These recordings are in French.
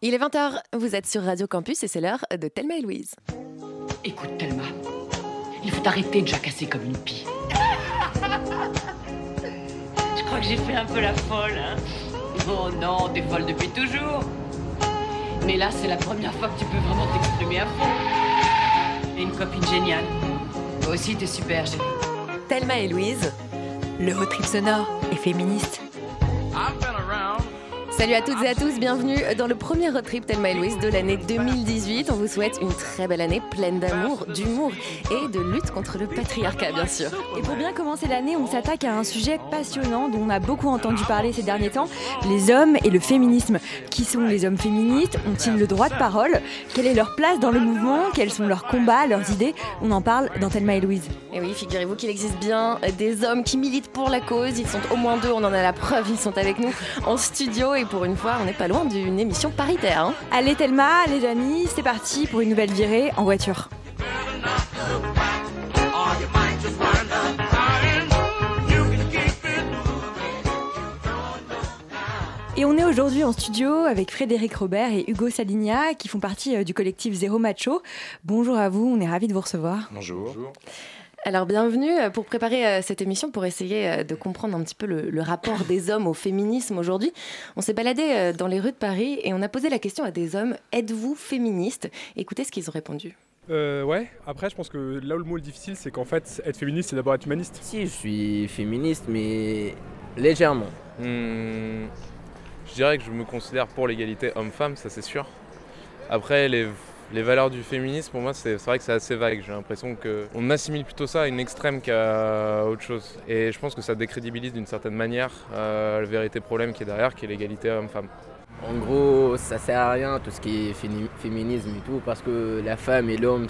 Il est 20h, vous êtes sur Radio Campus et c'est l'heure de Thelma et Louise. Écoute, Thelma, il faut arrêter de jacasser comme une pie. Je crois que j'ai fait un peu la folle, hein. Oh non, t'es folle depuis toujours. Mais là, c'est la première fois que tu peux vraiment t'exprimer à fond. Et une copine géniale. Toi aussi, t'es super, chérie. Thelma et Louise, Le road trip sonore et féministe. Salut à toutes et à tous, bienvenue dans le premier road trip Thelma et Louise de l'année 2018. On vous souhaite une très belle année pleine d'amour, d'humour et de lutte contre le patriarcat, bien sûr. Et pour bien commencer l'année, on s'attaque à un sujet passionnant dont on a beaucoup entendu parler ces derniers temps, les hommes et le féminisme. Qui sont les hommes féministes? Ont-ils le droit de parole? Quelle est leur place dans le mouvement? Quels sont leurs combats, leurs idées? On en parle dans Thelma et Louise. Et oui, figurez-vous qu'il existe bien des hommes qui militent pour la cause. Ils sont au moins deux, on en a la preuve, ils sont avec nous en studio et pour une fois, on n'est pas loin d'une émission paritaire. hein. Allez Thelma, les amis, c'est parti pour une nouvelle virée en voiture. Et on est aujourd'hui en studio avec Frédéric Robert et Hugo Saligna qui font partie euh, du collectif Zéro Macho. Bonjour à vous, on est ravis de vous recevoir. Bonjour. Alors bienvenue euh, pour préparer euh, cette émission, pour essayer euh, de comprendre un petit peu le, le rapport des hommes au féminisme aujourd'hui. On s'est baladé dans les rues de Paris et on a posé la question à des hommes, êtes-vous féministe? Écoutez ce qu'ils ont répondu. Euh, ouais, après je pense que là où le mot est difficile, c'est qu'en fait, être féministe, c'est d'abord être humaniste. Si, je suis féministe, mais légèrement. Hmm, je dirais que je me considère pour l'égalité homme-femme, ça c'est sûr. Après, les, les valeurs du féminisme, pour moi, c'est vrai que c'est assez vague. J'ai l'impression qu'on assimile plutôt ça à une extrême qu'à autre chose. Et je pense que ça décrédibilise d'une certaine manière euh, le vérité problème qui est derrière, qui est l'égalité homme-femme. En gros, ça sert à rien tout ce qui est féminisme et tout, parce que la femme et l'homme,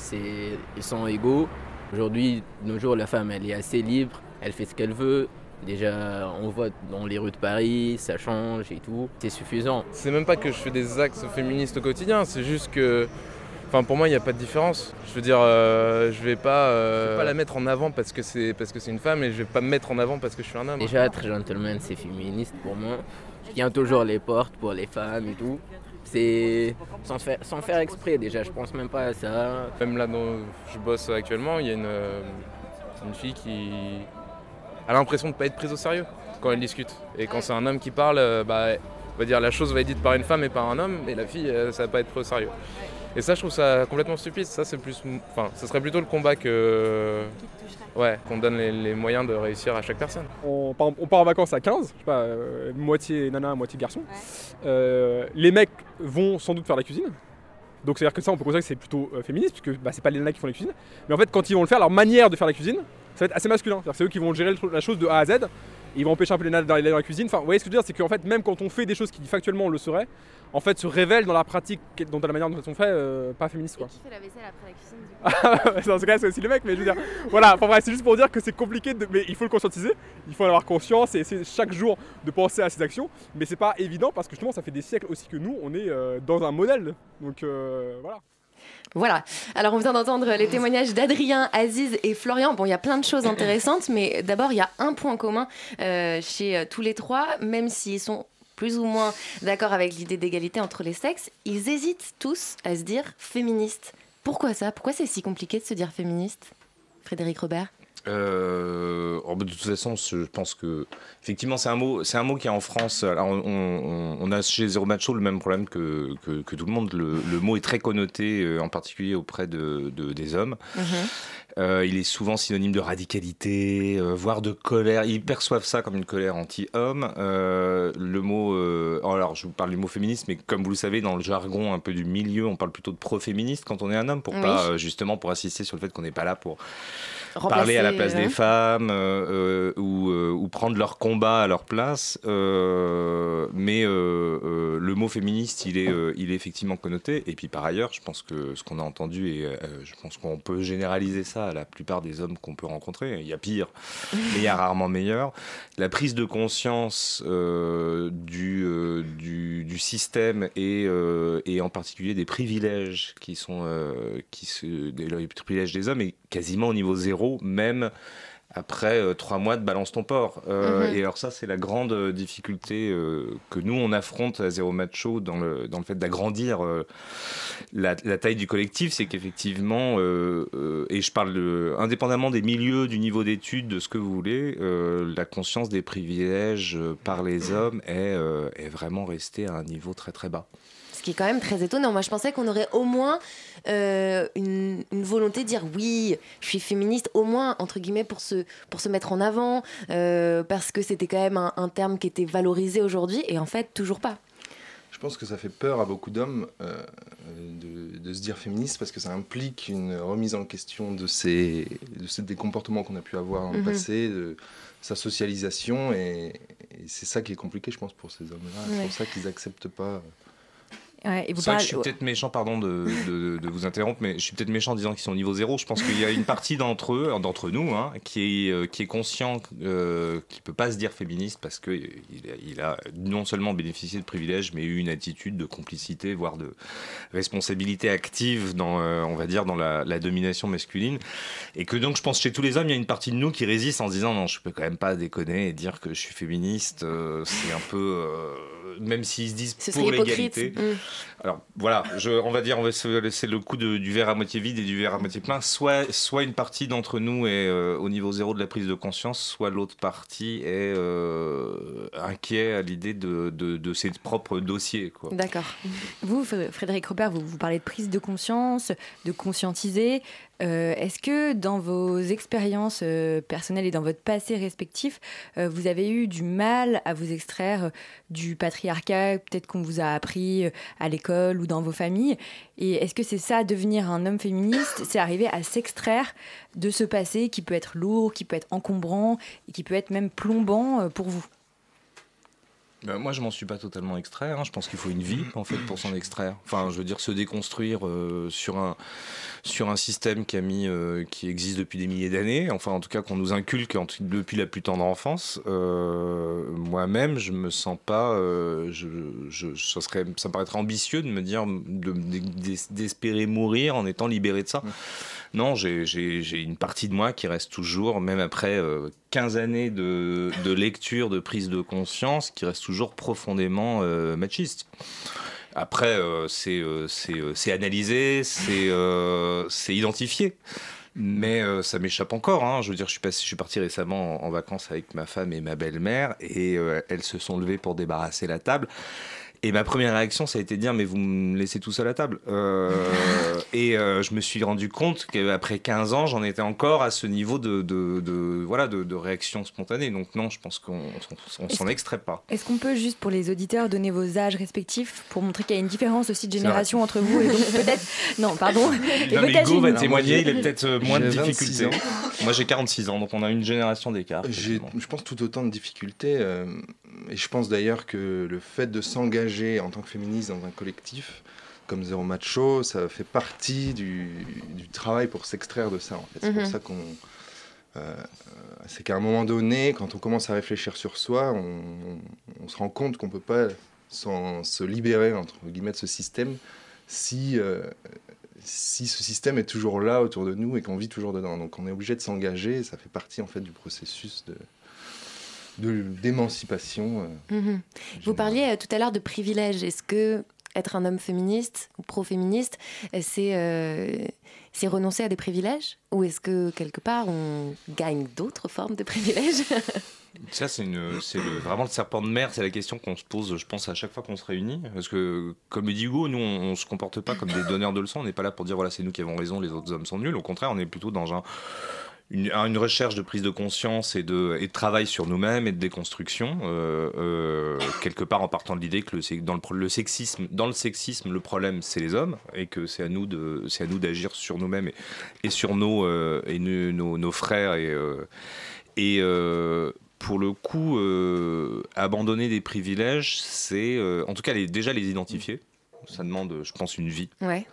ils sont égaux. Aujourd'hui, de nos jours, la femme, elle est assez libre, elle fait ce qu'elle veut. Déjà, on voit dans les rues de Paris, ça change et tout. C'est suffisant. C'est même pas que je fais des axes féministes au quotidien, c'est juste que. Enfin, pour moi, il n'y a pas de différence. Je veux dire, euh, je vais pas, euh, je vais pas la mettre en avant parce que c'est parce que c'est une femme et je vais pas me mettre en avant parce que je suis un homme. Déjà, être gentleman, c'est féministe pour moi. Je tiens toujours les portes pour les femmes et tout. C'est sans faire, sans faire exprès déjà, je pense même pas à ça. Même là dont je bosse actuellement, il y a une, euh, une fille qui a l'impression de ne pas être prise au sérieux quand elle discute. Et quand c'est un homme qui parle, bah, on va dire la chose va être dite par une femme et par un homme, et la fille, ça va pas être pris au sérieux. Et ça, je trouve ça complètement stupide. Ça, c'est plus, enfin, ce serait plutôt le combat que, ouais, qu'on donne les, les moyens de réussir à chaque personne. On, on part en vacances à 15, je sais pas, euh, moitié nana, moitié garçon. Euh, les mecs vont sans doute faire la cuisine. Donc c'est-à-dire que ça, on peut considérer que c'est plutôt euh, féministe, puisque bah, c'est pas les nanas qui font la cuisine. Mais en fait, quand ils vont le faire, leur manière de faire la cuisine, ça va être assez masculin. C'est-à-dire que c'est eux qui vont gérer la chose de A à Z. Ils vont empêcher un peu les nanas d'aller dans la cuisine. Enfin, vous voyez ce que je veux dire, c'est qu'en fait, même quand on fait des choses qui factuellement le seraient, en fait, se révèlent dans la pratique, dont la manière dont elles sont faites, euh, pas féministe quoi. qui fait la vaisselle après la cuisine dans ce cas, c'est aussi les mecs, mais je veux dire, voilà, enfin bref, c'est juste pour dire que c'est compliqué, de- mais il faut le conscientiser, il faut en avoir conscience et essayer chaque jour de penser à ses actions, mais c'est pas évident parce que justement, ça fait des siècles aussi que nous, on est euh, dans un modèle, donc euh, voilà. Voilà. Alors, on vient d'entendre les témoignages d'Adrien, Aziz et Florian. Bon, il y a plein de choses intéressantes, mais d'abord, il y a un point commun euh, chez tous les trois, même s'ils sont plus ou moins d'accord avec l'idée d'égalité entre les sexes, ils hésitent tous à se dire féministes. Pourquoi ça? Pourquoi c'est si compliqué de se dire féministe? Frédéric Robert? Euh, oh, bah, de toute façon, je pense que effectivement, c'est un mot, c'est un mot qui est en France. Alors, on, on- on a chez Zero Macho le même problème que, que, que tout le monde. Le, le mot est très connoté, euh, en particulier auprès de, de- des hommes. Euh, il est souvent synonyme de radicalité, euh, voire de colère. Ils perçoivent ça comme une colère anti-homme. Le mot, euh, alors je vous parle du mot féministe, mais comme vous le savez, dans le jargon un peu du milieu, on parle plutôt de pro-féministe quand on est un homme, pour Oui. pas justement pour insister sur le fait qu'on n'est pas là pour Remplacer, parler à la place euh, des femmes euh, euh, ou, euh, ou prendre leur combat à leur place. Mais le mot féministe, il est, il est effectivement connoté. Et puis par ailleurs, je pense que ce qu'on a entendu, et je pense qu'on peut généraliser ça à la plupart des hommes qu'on peut rencontrer. Il y a pire, mais il y a rarement meilleur. La prise de conscience du, du, du système et, et en particulier des privilèges qui sont qui se, les privilèges des hommes est quasiment au niveau zéro, même après euh, trois mois de balance ton port. Euh, Mhm. Et alors ça, c'est la grande euh, difficulté que nous, on affronte à Zéro Macho dans le, dans le fait d'agrandir la, la taille du collectif, c'est qu'effectivement, et je parle de- indépendamment des milieux, du niveau d'études, de ce que vous voulez, la conscience des privilèges par les hommes est, est vraiment restée à un niveau très très bas. Qui est quand même très étonnant. Moi, je pensais qu'on aurait au moins euh, une, une volonté de dire oui, je suis féministe, au moins, entre guillemets, pour se, pour se mettre en avant, euh, parce que c'était quand même un, un terme qui était valorisé aujourd'hui, et en fait, toujours pas. Je pense que ça fait peur à beaucoup d'hommes euh, de, de se dire féministe parce que ça implique une remise en question de, ces, de ces, des comportements qu'on a pu avoir dans le Mhm. passé, de sa socialisation. Et, et c'est ça qui est compliqué, je pense, pour ces hommes-là. C'est pour ça qu'ils n'acceptent pas. Ouais, et vous C'est vrai que parlez- je suis peut-être méchant, pardon de, de- de vous interrompre, mais je suis peut-être méchant en disant qu'ils sont au niveau zéro. Je pense qu'il y a une partie d'entre eux, d'entre nous, hein, qui, est, euh, qui est conscient euh, qu'il ne peut pas se dire féministe parce qu'il a, il a non seulement bénéficié de privilèges, mais eu une attitude de complicité, voire de responsabilité active dans, euh, on va dire, dans la, la domination masculine. Et que donc, je pense chez tous les hommes, il y a une partie de nous qui résiste en se disant non, je peux quand même pas déconner et dire que je suis féministe. euh, c'est un peu. Même s'ils se disent Ce pour l'égalité. Mm. Alors voilà, je, on va dire, on va se laisser le coup de- du verre à moitié vide et du verre à moitié plein. Soit, soit une partie d'entre nous est euh, au niveau zéro de la prise de conscience, soit l'autre partie est euh, inquiet à l'idée de, de, de ses propres dossiers. D'accord. Vous, Fr- Frédéric Robert, vous, vous parlez de prise de conscience, de conscientiser. Euh, Est-ce que dans vos expériences euh, personnelles et dans votre passé respectif, euh, vous avez eu du mal à vous extraire du patriarcat, peut-être qu'on vous a appris à l'école ou dans vos familles? Et est-ce que c'est ça, devenir un homme féministe C'est arriver à s'extraire de ce passé qui peut être lourd, qui peut être encombrant et qui peut être même plombant pour vous? Ben, moi, je m'en suis pas totalement extrait. hein. Je pense qu'il faut une vie en fait pour s'en extraire. Enfin, je veux dire, se déconstruire euh, sur un sur un système qui a mis euh, qui existe depuis des milliers d'années. Enfin, en tout cas, qu'on nous inculque depuis la plus tendre enfance. Euh, Moi-même, je me sens pas. je, je, ça serait, ça me paraîtrait ambitieux de me dire de- d'es- d'espérer mourir en étant libéré de ça. Non, j'ai- une partie de moi qui reste toujours, même après euh, 15 années de, de lecture, de prise de conscience, qui reste toujours profondément euh, machiste. Après, euh, c'est euh, c'est, analysé, c'est identifié. Mais ça m'échappe encore. hein. Je veux dire, je suis, passé, je suis parti récemment en, vacances avec ma femme et ma belle-mère, et elles se sont levées pour débarrasser la table. Et ma première réaction, ça a été de dire, mais vous me laissez tout seul à table. Euh, et euh, je me suis rendu compte qu'après 15 ans, j'en étais encore à ce niveau de, de, de- voilà, de, de réaction spontanée. Donc non, je pense qu'on on, on s'en extrait pas. Est-ce qu'on peut juste pour les auditeurs donner vos âges respectifs pour montrer qu'il y a une différence aussi de génération entre vous et donc peut-être? Non pardon Non, mais Hugo va témoigner, il est peut-être euh, moins de J'ai 26 difficultés. Moi j'ai 46 ans, donc on a une génération d'écart. Je pense, tout autant de difficultés. euh, et je pense d'ailleurs que le fait de s'engager en tant que féministe dans un collectif comme Zéro Macho, ça fait partie du, du travail pour s'extraire de ça. En fait. C'est Mhm. pour ça qu'on. euh, c'est qu'à un moment donné, quand on commence à réfléchir sur soi, on, on se rend compte qu'on ne peut pas se libérer entre guillemets de ce système si, euh, si ce système est toujours là autour de nous et qu'on vit toujours dedans. Donc on est obligé de s'engager, ça fait partie en fait du processus de- d'émancipation. Mhm. Vous parliez euh, tout à l'heure de privilèges. Est-ce que être un homme féministe ou pro-féministe, euh, c'est euh, c'est renoncer à des privilèges? Ou est-ce que quelque part on gagne d'autres formes de privilèges? Ça, c'est vraiment le serpent de mer. C'est la question qu'on se pose, je pense, à chaque fois qu'on se réunit. Parce que, comme le dit Hugo, nous, on, on se comporte pas comme des donneurs de leçons. On n'est pas là pour dire, voilà, c'est nous qui avons raison, les autres hommes sont nuls. Au contraire, on est plutôt dans un, une, une recherche de prise de conscience et de, travail sur nous-mêmes et de déconstruction. euh, euh, quelque part en partant de l'idée que dans le, sexisme, dans le sexisme, le problème, c'est les hommes et que c'est à nous d'agir sur nous-mêmes et, sur nos, euh, et nos, frères et, et pour le coup, abandonner des privilèges, c'est en tout cas déjà les identifier. Ça demande, je pense, une vie. Ouais.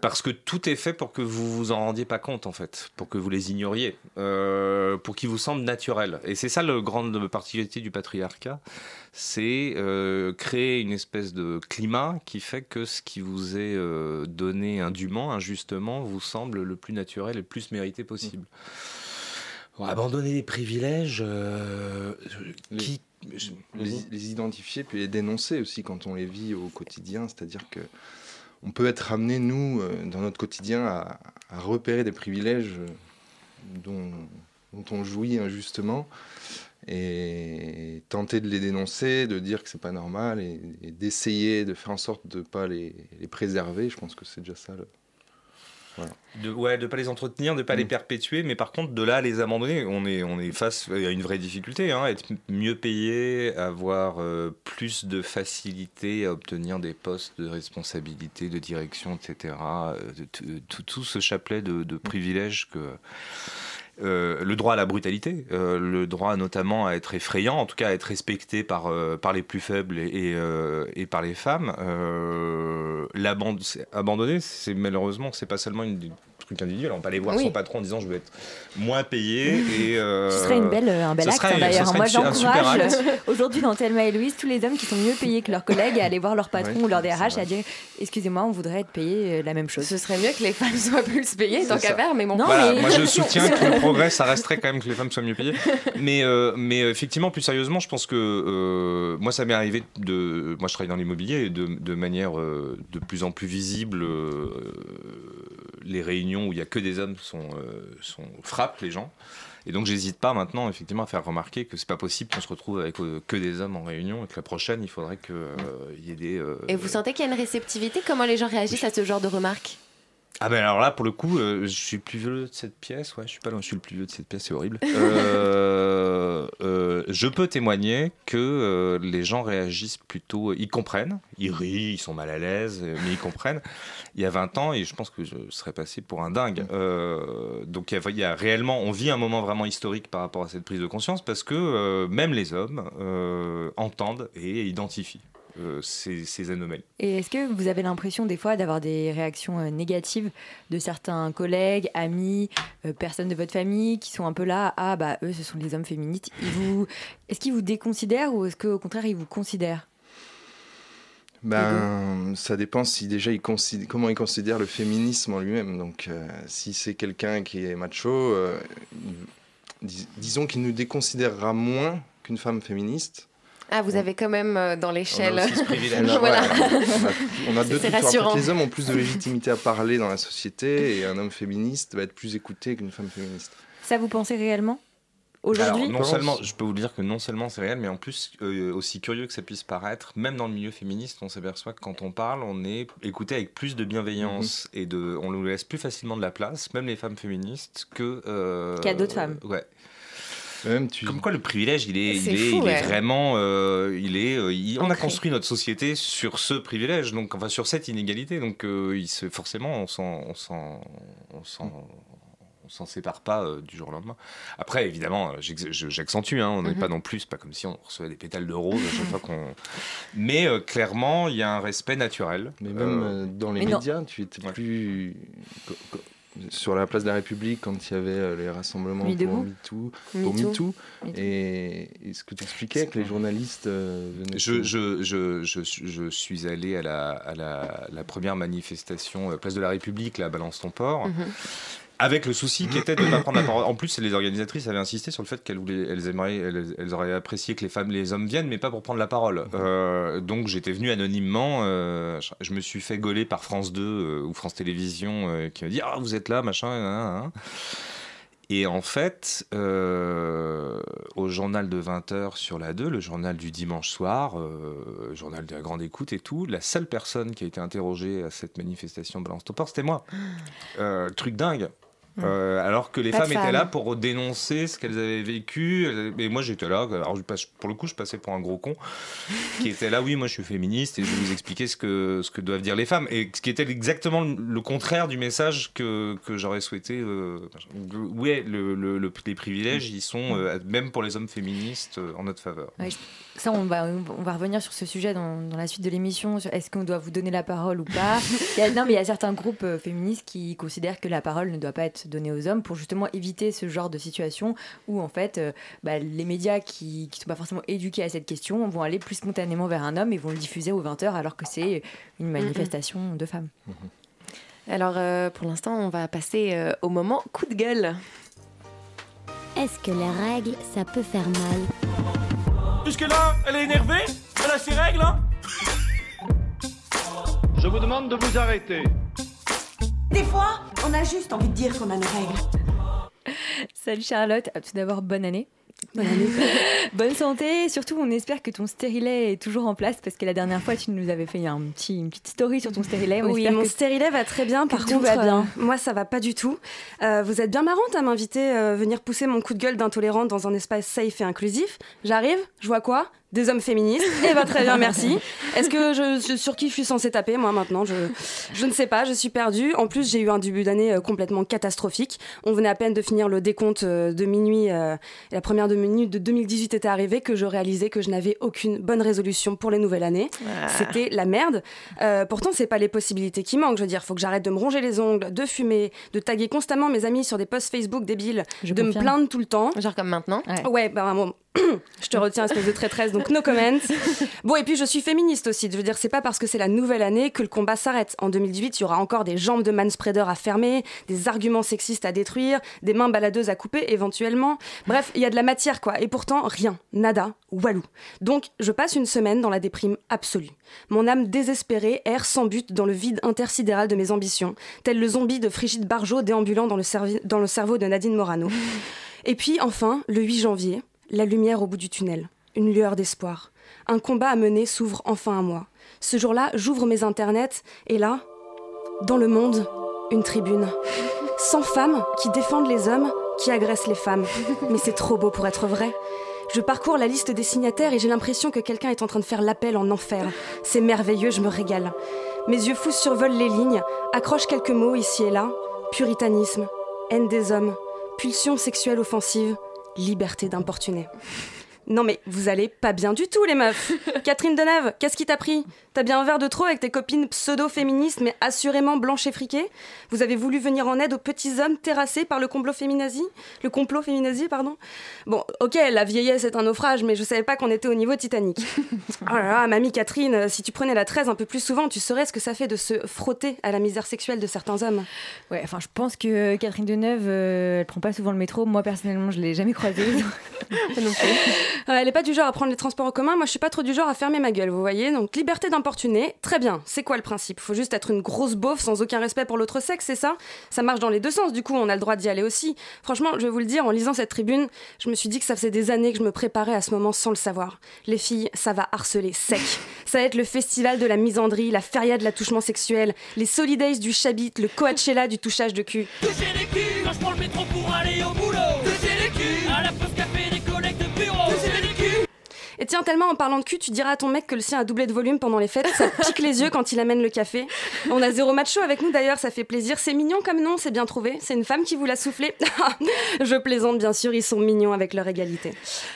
Parce que tout est fait pour que vous vous en rendiez pas compte, en fait, pour que vous les ignoriez, euh, pour qu'ils vous semblent naturels. Et c'est ça la grande particularité du patriarcat, c'est euh, créer une espèce de climat qui fait que ce qui vous est euh, donné indûment, injustement, vous semble le plus naturel et le plus mérité possible. Abandonner les privilèges, euh, Les- qui... les, les identifier puis les dénoncer aussi quand on les vit au quotidien. C'est-à-dire que on peut être amené, nous, euh, dans notre quotidien, à, repérer des privilèges euh, dont, on jouit injustement et tenter de les dénoncer, de dire que c'est pas normal et, d'essayer de faire en sorte de pas les, les préserver. Je pense que c'est déjà ça. Le- De, ouais, de pas les entretenir, de pas les Mm. perpétuer, mais par contre de là à les abandonner, on est, on est face à une vraie difficulté. Hein, être mieux payé, avoir euh, plus de facilité à obtenir des postes de responsabilité, de direction, etc. euh, de tout- tout, tout ce chapelet de, de privilèges que. Euh, le droit à la brutalité, euh, le droit notamment à être effrayant, en tout cas à être respecté par, euh, par les plus faibles et, et, par les femmes. Euh, l'aband- c'est- malheureusement, c'est pas seulement une, un truc individuel. On va pas aller voir Oui. son patron en disant je veux être moins payé. et, euh, Ce serait une belle, un bel acte serait- hein, d'ailleurs. Moi j'encourage euh, aujourd'hui dans Thelma et Louise tous les hommes qui sont mieux payés que leurs collègues à aller voir leur patron Ouais, ou leur DRH et à dire excusez-moi on voudrait être payé euh, la même chose. Ce serait mieux que les femmes soient plus payées, tant qu'à faire, mais bon. Non, Voilà, mais- moi je soutiens que le progrès, ça resterait quand même que les femmes soient mieux payées. Mais, euh, mais euh, effectivement, plus sérieusement, je pense que euh, moi ça m'est arrivé de. Moi je travaille dans l'immobilier et de, de manière euh, de plus en plus visible, euh, les réunions où il n'y a que des hommes sont, euh, sont, frappent les gens. Et donc j'hésite pas maintenant effectivement à faire remarquer que c'est pas possible qu'on se retrouve avec euh, que des hommes en réunion et que la prochaine il faudrait qu'il y ait des. euh, Et vous sentez qu'il y a une réceptivité? Comment les gens réagissent à ce genre de remarques? Ah ben alors là pour le coup euh, je suis le plus vieux de cette pièce. Ouais je suis pas loin je suis le plus vieux de cette pièce c'est horrible. Euh, euh, je peux témoigner que les gens réagissent plutôt ils comprennent. Ils rient ils sont mal à l'aise mais ils comprennent. Il y a 20 ans et je pense que je serais passé pour un dingue. Euh, donc il y, a, il y a réellement on vit un moment vraiment historique par rapport à cette prise de conscience parce que même les hommes entendent et identifient euh, ces, ces anomalies Et est-ce que vous avez l'impression des fois d'avoir des réactions euh, négatives de certains collègues, amis, euh, personnes de votre famille qui sont un peu là ah bah eux ce sont les hommes féministes. Vous est-ce qu'ils vous déconsidèrent ou est-ce qu'au contraire ils vous considèrent? Ben, ça dépend si déjà il considère, comment il considère le féminisme en lui-même. Donc, euh, si c'est quelqu'un qui est macho, euh, dis- disons qu'il nous déconsidérera moins qu'une femme féministe. Ah, vous avez quand même euh, dans on l'échelle. a aussi ce On Voilà. on a, on a deux rassurant. les hommes ont plus de légitimité à parler dans la société et un homme féministe va être plus écouté qu'une femme féministe. Ça vous pensez réellement aujourd'hui? Non seulement, je peux vous dire que non seulement c'est réel, mais en plus, euh, aussi curieux que ça puisse paraître, même dans le milieu féministe, on s'aperçoit que quand on parle, on est écouté avec plus de bienveillance et de, on nous laisse plus facilement de la place, même les femmes féministes, que euh, Qu'à d'autres femmes. Ouais. Même tu, Comme quoi, le privilège, il est, C'est il est, fou, il est ouais. vraiment, euh, il est, euh, il- on a construit notre société sur ce privilège, donc enfin sur cette inégalité, donc euh, il se, forcément, on s'en, on s'en, on s'en, on s'en sépare pas euh, du jour au lendemain. Après, évidemment, euh, j'accentue, hein, on n'est Mhm. pas non plus, c'est pas comme si on recevait des pétales de rose à chaque fois qu'on. Mais euh, clairement, il y a un respect naturel. Mais même Euh, dans les mais non. médias, tu étais Ouais. plus. Sur la place de la République, quand il y avait euh, les rassemblements Nuit pour. MeToo, Me Me too. et, et ce que tu expliquais, que les journalistes euh, venaient. Je, je, je, je, je suis allé à la, à la, la première manifestation euh, Place de la République, là, à Balance ton port, Mhm. Avec le souci qui était de ne pas prendre la parole. En plus, les organisatrices avaient insisté sur le fait qu'elles voulaient, elles, aimeraient, elles, elles auraient apprécié que les femmes, les hommes viennent, mais pas pour prendre la parole. Euh, donc j'étais venu anonymement. euh, je, me suis fait gauler par France 2 euh, ou France Télévisions qui m'a dit Ah, vous êtes là, machin. nan, nan, nan. Et en fait, euh, au journal de 20h sur la 2, le journal du dimanche soir, euh, journal de la grande écoute et tout, la seule personne qui a été interrogée à cette manifestation Balance Topor, c'était moi. Euh, truc dingue. Euh, alors que les femmes étaient là pour dénoncer ce qu'elles avaient vécu. Et moi, j'étais là. Alors, pour le coup, je passais pour un gros con qui était là. Oui, moi, je suis féministe et je vais vous expliquer ce que, ce que doivent dire les femmes. Et ce qui était exactement le contraire du message que, que j'aurais souhaité. Euh, oui, le, le- le- les privilèges, ils sont, euh, même pour les hommes féministes, en notre faveur. Ça, on va, on va revenir sur ce sujet dans, dans la suite de l'émission. Est-ce qu'on doit vous donner la parole ou pas Il y a, Non, mais il y a certains groupes euh, féministes qui considèrent que la parole ne doit pas être donnée aux hommes pour justement éviter ce genre de situation où, en fait, euh, bah, les médias qui ne sont pas forcément éduqués à cette question vont aller plus spontanément vers un homme et vont le diffuser aux 20h alors que c'est une manifestation de femmes. Alors, euh, pour l'instant, on va passer euh, au moment coup de gueule. Est-ce que les règles, ça peut faire mal? Jusque-là, elle est énervée Elle a ses règles, hein Je vous demande de vous arrêter. Des fois, on a juste envie de dire qu'on a nos règles. Salut Charlotte, tout d'abord bonne année. Bonne santé, surtout on espère que ton stérilet est toujours en place parce que la dernière fois tu nous avais fait un petit, une petite story sur ton stérilet. On Oui, mon que- stérilet va très bien. Par contre, va bien. euh, moi, ça va pas du tout. Euh, vous êtes bien marrante à m'inviter euh, venir pousser mon coup de gueule d'intolérante dans un espace safe et inclusif. J'arrive, je vois quoi? Des hommes féministes. Eh ben très bien, merci. Est-ce que je, je- sur qui je suis censée taper moi maintenant? Je, je ne sais pas, je suis perdue. En plus, j'ai eu un début d'année euh, complètement catastrophique. On venait à peine de finir le décompte euh, de minuit. euh, la première de minute de 2018 était arrivée que je réalisais que je n'avais aucune bonne résolution pour les nouvelles années. Ah. C'était la merde. Euh, pourtant, c'est pas les possibilités qui manquent. Je veux dire, faut que j'arrête de me ronger les ongles, de fumer, de taguer constamment mes amis sur des posts Facebook débiles, Je de me plaindre tout le temps. Genre comme maintenant. Ouais, bah bon, je te retiens, espèce de traîtresse, donc no comment. Bon, et puis je suis féministe aussi. Je veux dire, c'est pas parce que c'est la nouvelle année que le combat s'arrête. En 2018, il y aura encore des jambes de manspreader à fermer, des arguments sexistes à détruire, des mains baladeuses à couper éventuellement. Bref, il y a de la matière, quoi. Et pourtant, rien, nada, walou. Donc, je passe une semaine dans la déprime absolue. Mon âme désespérée erre sans but dans le vide intersidéral de mes ambitions, tel le zombie de Frigide Barjot déambulant dans le, dans le cerveau de Nadine Morano. Et puis, enfin, le 8 janvier, la lumière au bout du tunnel, une lueur d'espoir. Un combat à mener s'ouvre enfin à moi. Ce jour-là, j'ouvre mes internets et là, dans le monde, une tribune. 100 femmes qui défendent les hommes, qui agressent les femmes. Mais c'est trop beau pour être vrai. Je parcours la liste des signataires et j'ai l'impression que quelqu'un est en train de faire l'appel en enfer. C'est merveilleux, je me régale. Mes yeux fous survolent les lignes, accrochent quelques mots ici et là. Puritanisme, haine des hommes, pulsion sexuelle offensive, liberté d'importuner. Non mais vous allez pas bien du tout les meufs. Catherine Deneuve, qu'est-ce qui t'a pris? T'as bien un verre de trop avec tes copines pseudo-féministes mais assurément blanches et friquées? Vous avez voulu venir en aide aux petits hommes terrassés par le complot féminazi? Le complot féminazi, pardon? Bon, ok, la vieillesse est un naufrage mais je savais pas qu'on était au niveau Titanic. Oh là là, mamie Catherine, si tu prenais la 13 un peu plus souvent, tu saurais ce que ça fait de se frotter à la misère sexuelle de certains hommes. Ouais, enfin, je pense que Catherine Deneuve, euh, elle prend pas souvent le métro. Moi, personnellement, je l'ai jamais croisée. Euh, elle est pas du genre à prendre les transports en commun. Moi, je suis pas trop du genre à fermer ma gueule, vous voyez. Donc, liberté d'importuner, très bien. C'est quoi le principe? Faut juste être une grosse beauf sans aucun respect pour l'autre sexe, c'est ça? Ça marche dans les deux sens, du coup, on a le droit d'y aller aussi. Franchement, je vais vous le dire, en lisant cette tribune, je me suis dit que ça faisait des années que je me préparais à ce moment sans le savoir. Les filles, ça va harceler sec. Ça va être le festival de la misandrie, la feria de l'attouchement sexuel, les solidays du chabit, le Coachella du touchage de cul. Toucher les culs quand je prends le métro pour aller au boulot. Toucher les culs à la Et tiens, tellement en parlant de cul, tu diras à ton mec que le sien a doublé de volume pendant les fêtes, ça pique les yeux quand il amène le café. On a zéro macho avec nous d'ailleurs, ça fait plaisir. C'est mignon comme nom, c'est bien trouvé. C'est une femme qui vous l'a soufflé. je plaisante bien sûr, ils sont mignons avec leur égalité.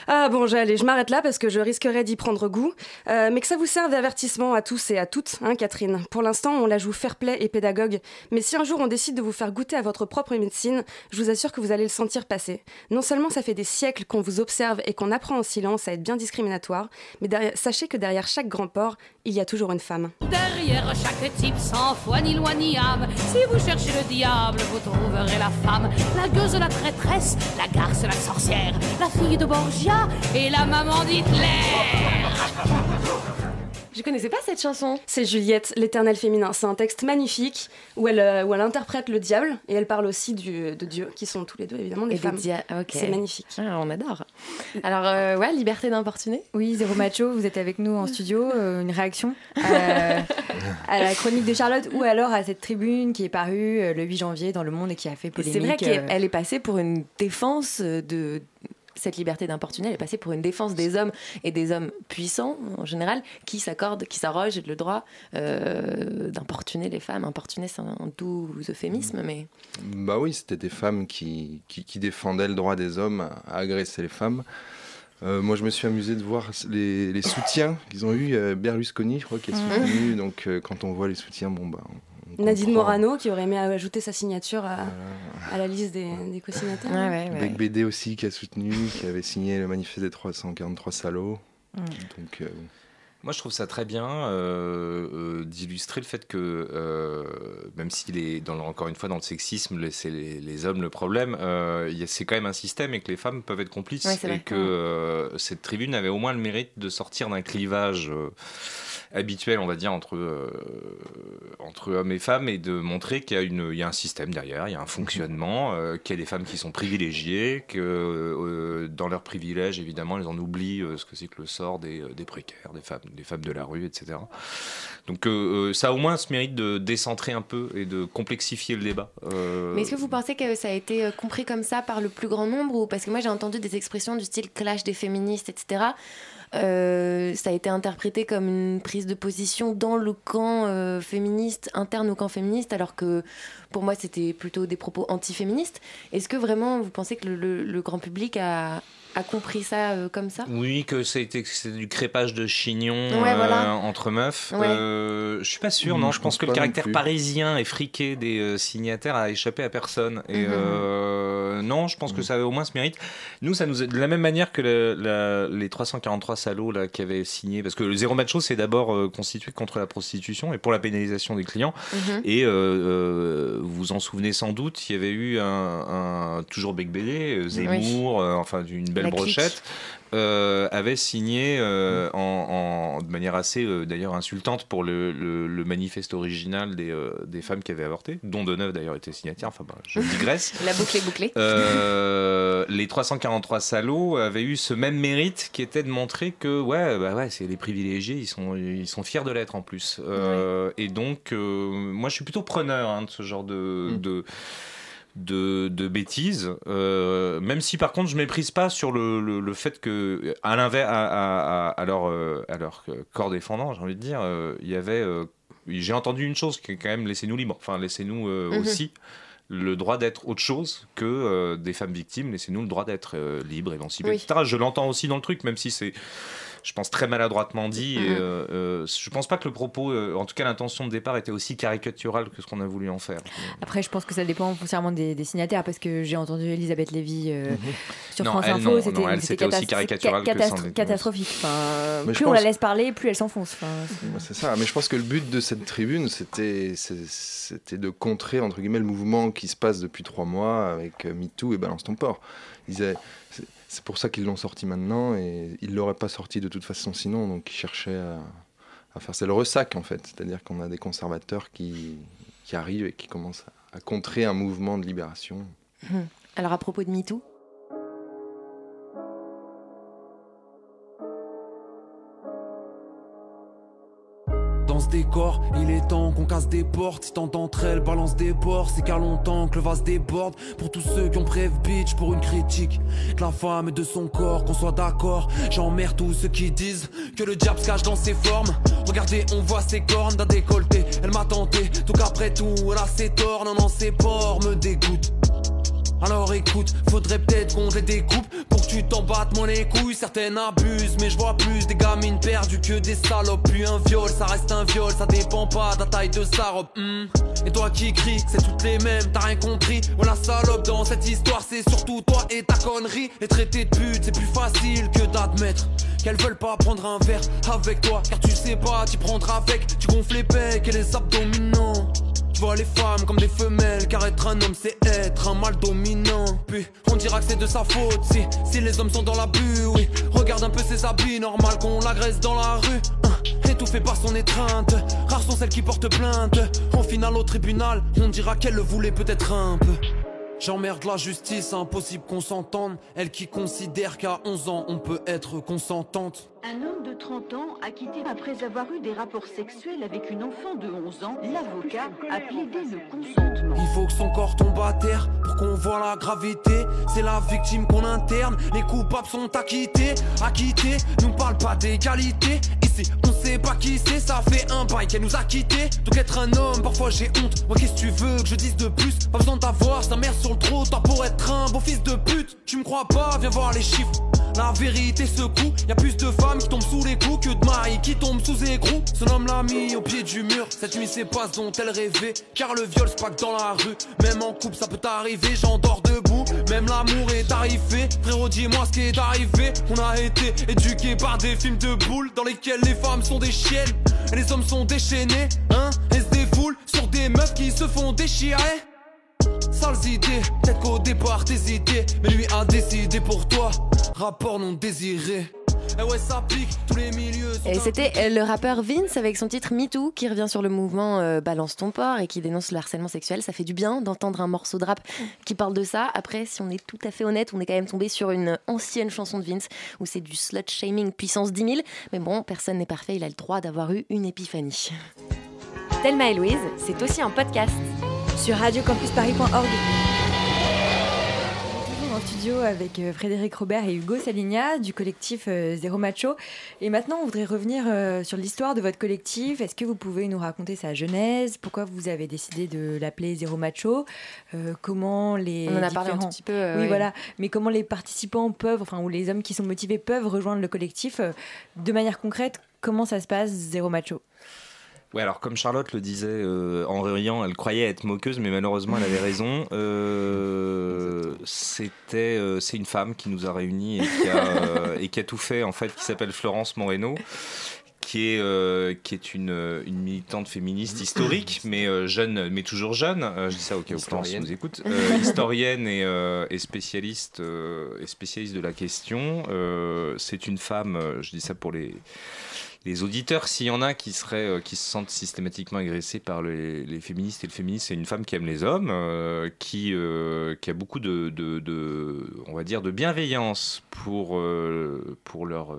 Ah bon, j'allais, je m'arrête là parce que je risquerais d'y prendre goût. Euh, mais que ça vous serve d'avertissement à tous et à toutes, hein, Catherine. Pour l'instant, on la joue fair play et pédagogue. Mais si un jour on décide de vous faire goûter à votre propre médecine, je vous assure que vous allez le sentir passer. Non seulement ça fait des siècles qu'on vous observe et qu'on apprend en silence à être bien discriminatoire, mais derrière- sachez que derrière chaque grand porc, il y a toujours une femme. Derrière chaque type sans foi ni loi ni âme, si vous cherchez le diable, vous trouverez la femme, la gueuse, la traîtresse, la garce, la sorcière, la fille de Borgia et la maman d'Hitler. Je connaissais pas cette chanson. C'est Juliette, l'éternel féminin. C'est un texte magnifique où elle, euh, où elle interprète le diable et elle parle aussi du, de Dieu, qui sont tous les deux évidemment des Et femmes. dia- ok. C'est magnifique. Ah, on adore. Alors, euh, ouais, liberté d'importuner. Oui, Zéro Macho, vous êtes avec nous en studio. euh, une réaction à, à la chronique de Charlotte ou alors à cette tribune qui est parue euh, le 8 janvier dans Le Monde et qui a fait C'est polémique. vrai euh, qu'elle est passée pour une défense de cette liberté d'importuner, elle est passée pour une défense des hommes et des hommes puissants en général qui s'accordent, qui s'arrogent le droit euh, d'importuner les femmes. Importuner, c'est un doux euphémisme, mais Bah oui, c'était des femmes qui, qui, qui défendaient le droit des hommes à, agresser les femmes. Euh, moi, je me suis amusé de voir les, les soutiens qu'ils ont eu. euh, Berlusconi, je crois, qui est Mhm. soutenu. Donc, euh, quand on voit les soutiens, bon, bah. Nadine comprend. Morano qui aurait aimé ajouter sa signature à, à la liste des, des co-signataires. Bec BD aussi qui a soutenu, qui avait signé le manifeste des 343 salauds. Mm. Donc, euh, Moi, je trouve ça très bien euh, euh, d'illustrer le fait que, euh, même s'il est, dans, le- encore une fois, dans le sexisme, c'est les, les hommes le problème, euh, c'est quand même un système et que les femmes peuvent être complices. Ouais, et vrai. que euh, cette tribune avait au moins le mérite de sortir d'un clivage euh, habituel, on va dire, entre, euh, entre hommes et femmes et de montrer qu'il y, a une- il y a un système derrière, il y a un fonctionnement, euh, qu'il y a des femmes qui sont privilégiées, que euh, dans leurs privilèges, évidemment, elles en oublient ce que c'est que le sort des, des précaires, des femmes, des femmes de la rue, etc. Donc ça a au moins ce mérite de décentrer un peu et de complexifier le débat. Mais est-ce que vous pensez que ça a été compris comme ça par le plus grand nombre ou parce que moi j'ai entendu des expressions du style clash des féministes, etc. Euh, ça a été interprété comme une prise de position dans le camp euh, féministe, interne au camp féministe, alors que pour moi c'était plutôt des propos antiféministes. Est-ce que vraiment vous pensez que le, le- le grand public a, a compris ça euh, comme ça? Oui, que c'était que c'était du crépage de chignon Ouais, euh, voilà. entre meufs. Ouais. Euh, je suis pas sûr, Mm, non. je pense pense que le caractère parisien et friqué des euh, signataires a échappé à personne. Et Mhm. euh, non, je pense Mm. que ça avait au moins ce mérite. Nous, ça nous a- de la même manière que le- la- les 343 salauds là qui avaient signé, parce que le zéro macho c'est d'abord euh, constitué contre la prostitution et pour la pénalisation des clients. Mhm. Et euh, euh, vous vous en souvenez sans doute, il y avait eu un, un- toujours Bec Bélé, euh, Zemmour, euh, enfin d'une belle Brochette, euh, avait signé euh, en, en- de manière assez euh, d'ailleurs insultante pour le, le- le manifeste original des, euh, des femmes qui avaient avorté, dont Deneuve d'ailleurs était signataire. Enfin, bah, je digresse. La boucle est bouclée. Euh, les 343 salauds avaient eu ce même mérite qui était de montrer que ouais, bah ouais, c'est les privilégiés, ils sont, ils sont fiers de l'être en plus. Euh, Et donc, euh, moi, je suis plutôt preneur hein, de ce genre de. de de, de bêtises, euh, même si par contre je méprise pas sur le, le, le fait que, à l'inverse, à, à, à, à leur, euh, à leur corps défendant, j'ai envie de dire, euh, il y avait, j'ai entendu une chose qui est quand même laissez-nous libres, enfin laissez-nous Mhm. aussi le droit d'être autre chose que euh, des femmes victimes. Laissez-nous le droit d'être euh, libres, émancipés, Oui. etc. Je l'entends aussi dans le truc, même si c'est, je pense, très maladroitement dit. Et, Mhm. euh, euh, je pense pas que le propos, euh, en tout cas l'intention de départ, était aussi caricaturale que ce qu'on a voulu en faire. Après, je pense que ça dépend foncièrement des, des signataires parce que j'ai entendu Elisabeth Lévy euh, sur Non, France elle, Info, non, c'était non, elle, c'était aussi catas- caricatural que catastro- catastrophique. Enfin, plus on la laisse parler, plus elle s'enfonce. Enfin, c'est- ça, mais je pense que le but de cette tribune, c'était de contrer entre guillemets le mouvement qui se passe depuis trois mois avec euh, MeToo et Balance ton port. Ils C'est pour ça qu'ils l'ont sorti maintenant et ils l'auraient pas sorti de toute façon sinon, donc ils cherchaient à, faire c'est le ressac en fait, c'est-à-dire qu'on a des conservateurs qui, qui arrivent et qui commencent à, à contrer un mouvement de libération. Mhm. Alors à propos de MeToo, Il est temps qu'on casse des portes. Si tant d'entre elles balancent des bords, c'est car longtemps que le vase déborde. Pour tous ceux qui ont prévu bitch pour une critique de la femme et de son corps, qu'on soit d'accord. J'emmerde tous ceux qui disent que le diable se cache dans ses formes. Regardez, on voit ses cornes d'un décolleté. Elle m'a tenté, tout qu'après tout, elle a ses torts. Non, non, ses porcs me dégoûtent. Alors écoute, faudrait peut-être qu'on les découpe pour que tu t'en battes moins les couilles. Certaines abusent, mais je vois plus des gamines perdues que des salopes. Puis un viol, ça reste un viol, ça dépend pas de la taille de sa robe. hmm. Et toi qui cries, c'est toutes les mêmes, t'as rien compris. Voilà salope dans cette histoire, c'est surtout toi et ta connerie. Les traités de pute, c'est plus facile que d'admettre qu'elles veulent pas prendre un verre avec toi. Car tu sais pas, tu prendras avec, tu gonfles les pecs et les abdominaux. Tu vois les femmes comme des femelles, car être un homme c'est être un mal dominant. Puis on dira que c'est de sa faute si, si les hommes sont dans la bulle, oui. Regarde un peu ses habits, normal qu'on l'agresse dans la rue. hein, Étouffé par son étreinte, rares sont celles qui portent plainte. Au final, au tribunal, on dira qu'elle le voulait peut-être un peu. J'emmerde la justice, impossible qu'on s'entende. Elle qui considère qu'à 11 ans on peut être consentante. Un homme de 30 ans a quitté après avoir eu des rapports sexuels avec une enfant de 11 ans. L'avocat a plaidé le consentement. Il faut que son corps tombe à terre pour qu'on voit la gravité. C'est la victime qu'on interne, les coupables sont acquittés. Acquittés, nous parle pas d'égalité. On sait pas qui c'est, ça fait un bail qu'elle nous a quittés. Donc être un homme, parfois j'ai honte. Moi, qu'est-ce que tu veux que je dise de plus? Pas besoin d'avoir sa mère sur le trottoir pour être un beau fils de pute. Tu me crois pas? Viens voir les chiffres. La vérité secoue, y a plus de femmes qui tombent sous les coups que de maris qui tombent sous écrou. Son homme l'a mis au pied du mur. Cette nuit, c'est pas ce dont elle rêvait. Car le viol, que dans la rue. Même en couple, ça peut t'arriver. J'endors debout, même l'amour est arrivé. Frérot, dis-moi ce qui est arrivé. On a été éduqués par des films de boules dans lesquels les femmes sont des chiennes et les hommes sont déchaînés. Hein, et se défoulent sur des meufs qui se font déchirer. Sales idées, peut-être qu'au départ t'hésitais, mais lui a décidé pour toi. Rapport non désiré. Ouais, ça pique, tous les milieux. sont Et c'était euh, le rappeur Vince avec son titre MeToo qui revient sur le mouvement euh, Balance ton port et qui dénonce le harcèlement sexuel. Ça fait du bien d'entendre un morceau de rap qui parle de ça. Après, si on est tout à fait honnête, on est quand même tombé sur une ancienne chanson de Vince où c'est du slut shaming puissance 10 000. Mais bon, personne n'est parfait, il a le droit d'avoir eu une épiphanie. Thelma et Louise, c'est aussi un podcast sur radiocampusparis.org. En studio avec euh, Frédéric Robert et Hugo Saligna du collectif euh, Zéro Macho. Et maintenant, on voudrait revenir euh, sur l'histoire de votre collectif. Est-ce que vous pouvez nous raconter sa genèse? Pourquoi vous avez décidé de l'appeler Zéro Macho? Euh, Comment les On en a parlé un tout petit peu, euh, oui, oui. voilà. Mais comment les participants peuvent, enfin, ou les hommes qui sont motivés peuvent rejoindre le collectif de manière concrète? Comment ça se passe, Zéro Macho? Ouais, alors comme Charlotte le disait euh, en riant, elle croyait être moqueuse, mais malheureusement elle avait raison. Euh, c'était, euh, c'est une femme qui nous a réunis et qui a, et qui a tout fait en fait, qui s'appelle Florence Moreno, qui est euh, qui est une, une militante féministe historique, mais euh, jeune, mais toujours jeune. Euh, je dis ça au cas où Florence Historienne. nous écoute. Historienne et, et spécialiste et spécialiste de la question. C'est une femme. je dis ça pour les les auditeurs, s'il y en a qui euh, se sentent systématiquement agressés par les, féministes et le féminisme, c'est une femme qui aime les hommes, euh, qui, euh, qui a beaucoup de, bienveillance pour, leur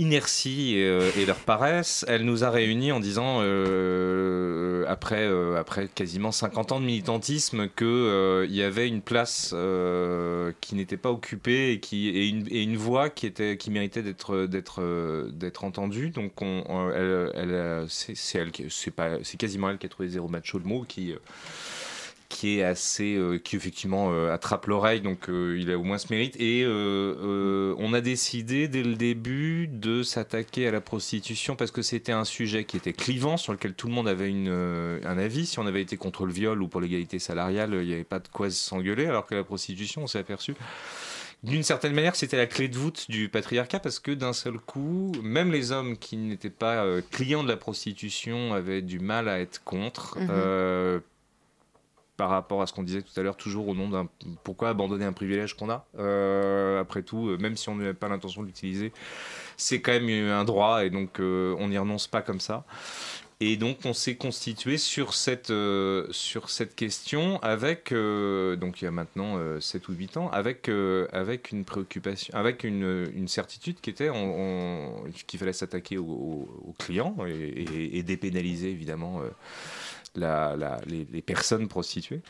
inertie et, euh, et leur paresse. Elle nous a réunis en disant, euh, après, euh, après quasiment 50 ans de militantisme, qu'il y avait une place qui n'était pas occupée et, qui, et, une, et une voix qui, était, qui méritait d'être, d'être, d'être entendue. Donc, on, elle, elle c'est, c'est elle c'est pas, c'est quasiment elle qui a trouvé Zéro Macho le mot, qui, qui est assez, euh, qui effectivement euh, attrape l'oreille, donc euh, il a au moins ce mérite. Et euh, euh, on a décidé dès le début de s'attaquer à la prostitution parce que c'était un sujet qui était clivant, sur lequel tout le monde avait une, euh, un avis. Si on avait été contre le viol ou pour l'égalité salariale, il n'y avait pas de quoi s'engueuler, alors que la prostitution, on s'est aperçu d'une certaine manière, c'était la clé de voûte du patriarcat parce que d'un seul coup, même les hommes qui n'étaient pas euh, clients de la prostitution avaient du mal à être contre. Mhm. euh, par rapport à ce qu'on disait tout à l'heure, toujours au nom d'un pourquoi abandonner un privilège qu'on a. Euh, après tout, euh, même si on n'a pas l'intention de l'utiliser, c'est quand même un droit et donc euh, on n'y renonce pas comme ça. Et donc on s'est constitué sur cette, sur cette question avec, donc il y a maintenant euh, 7 ou 8 ans, avec, avec une préoccupation, avec une, une certitude qui était qu'il fallait s'attaquer aux, clients et, dépénaliser évidemment les, personnes prostituées.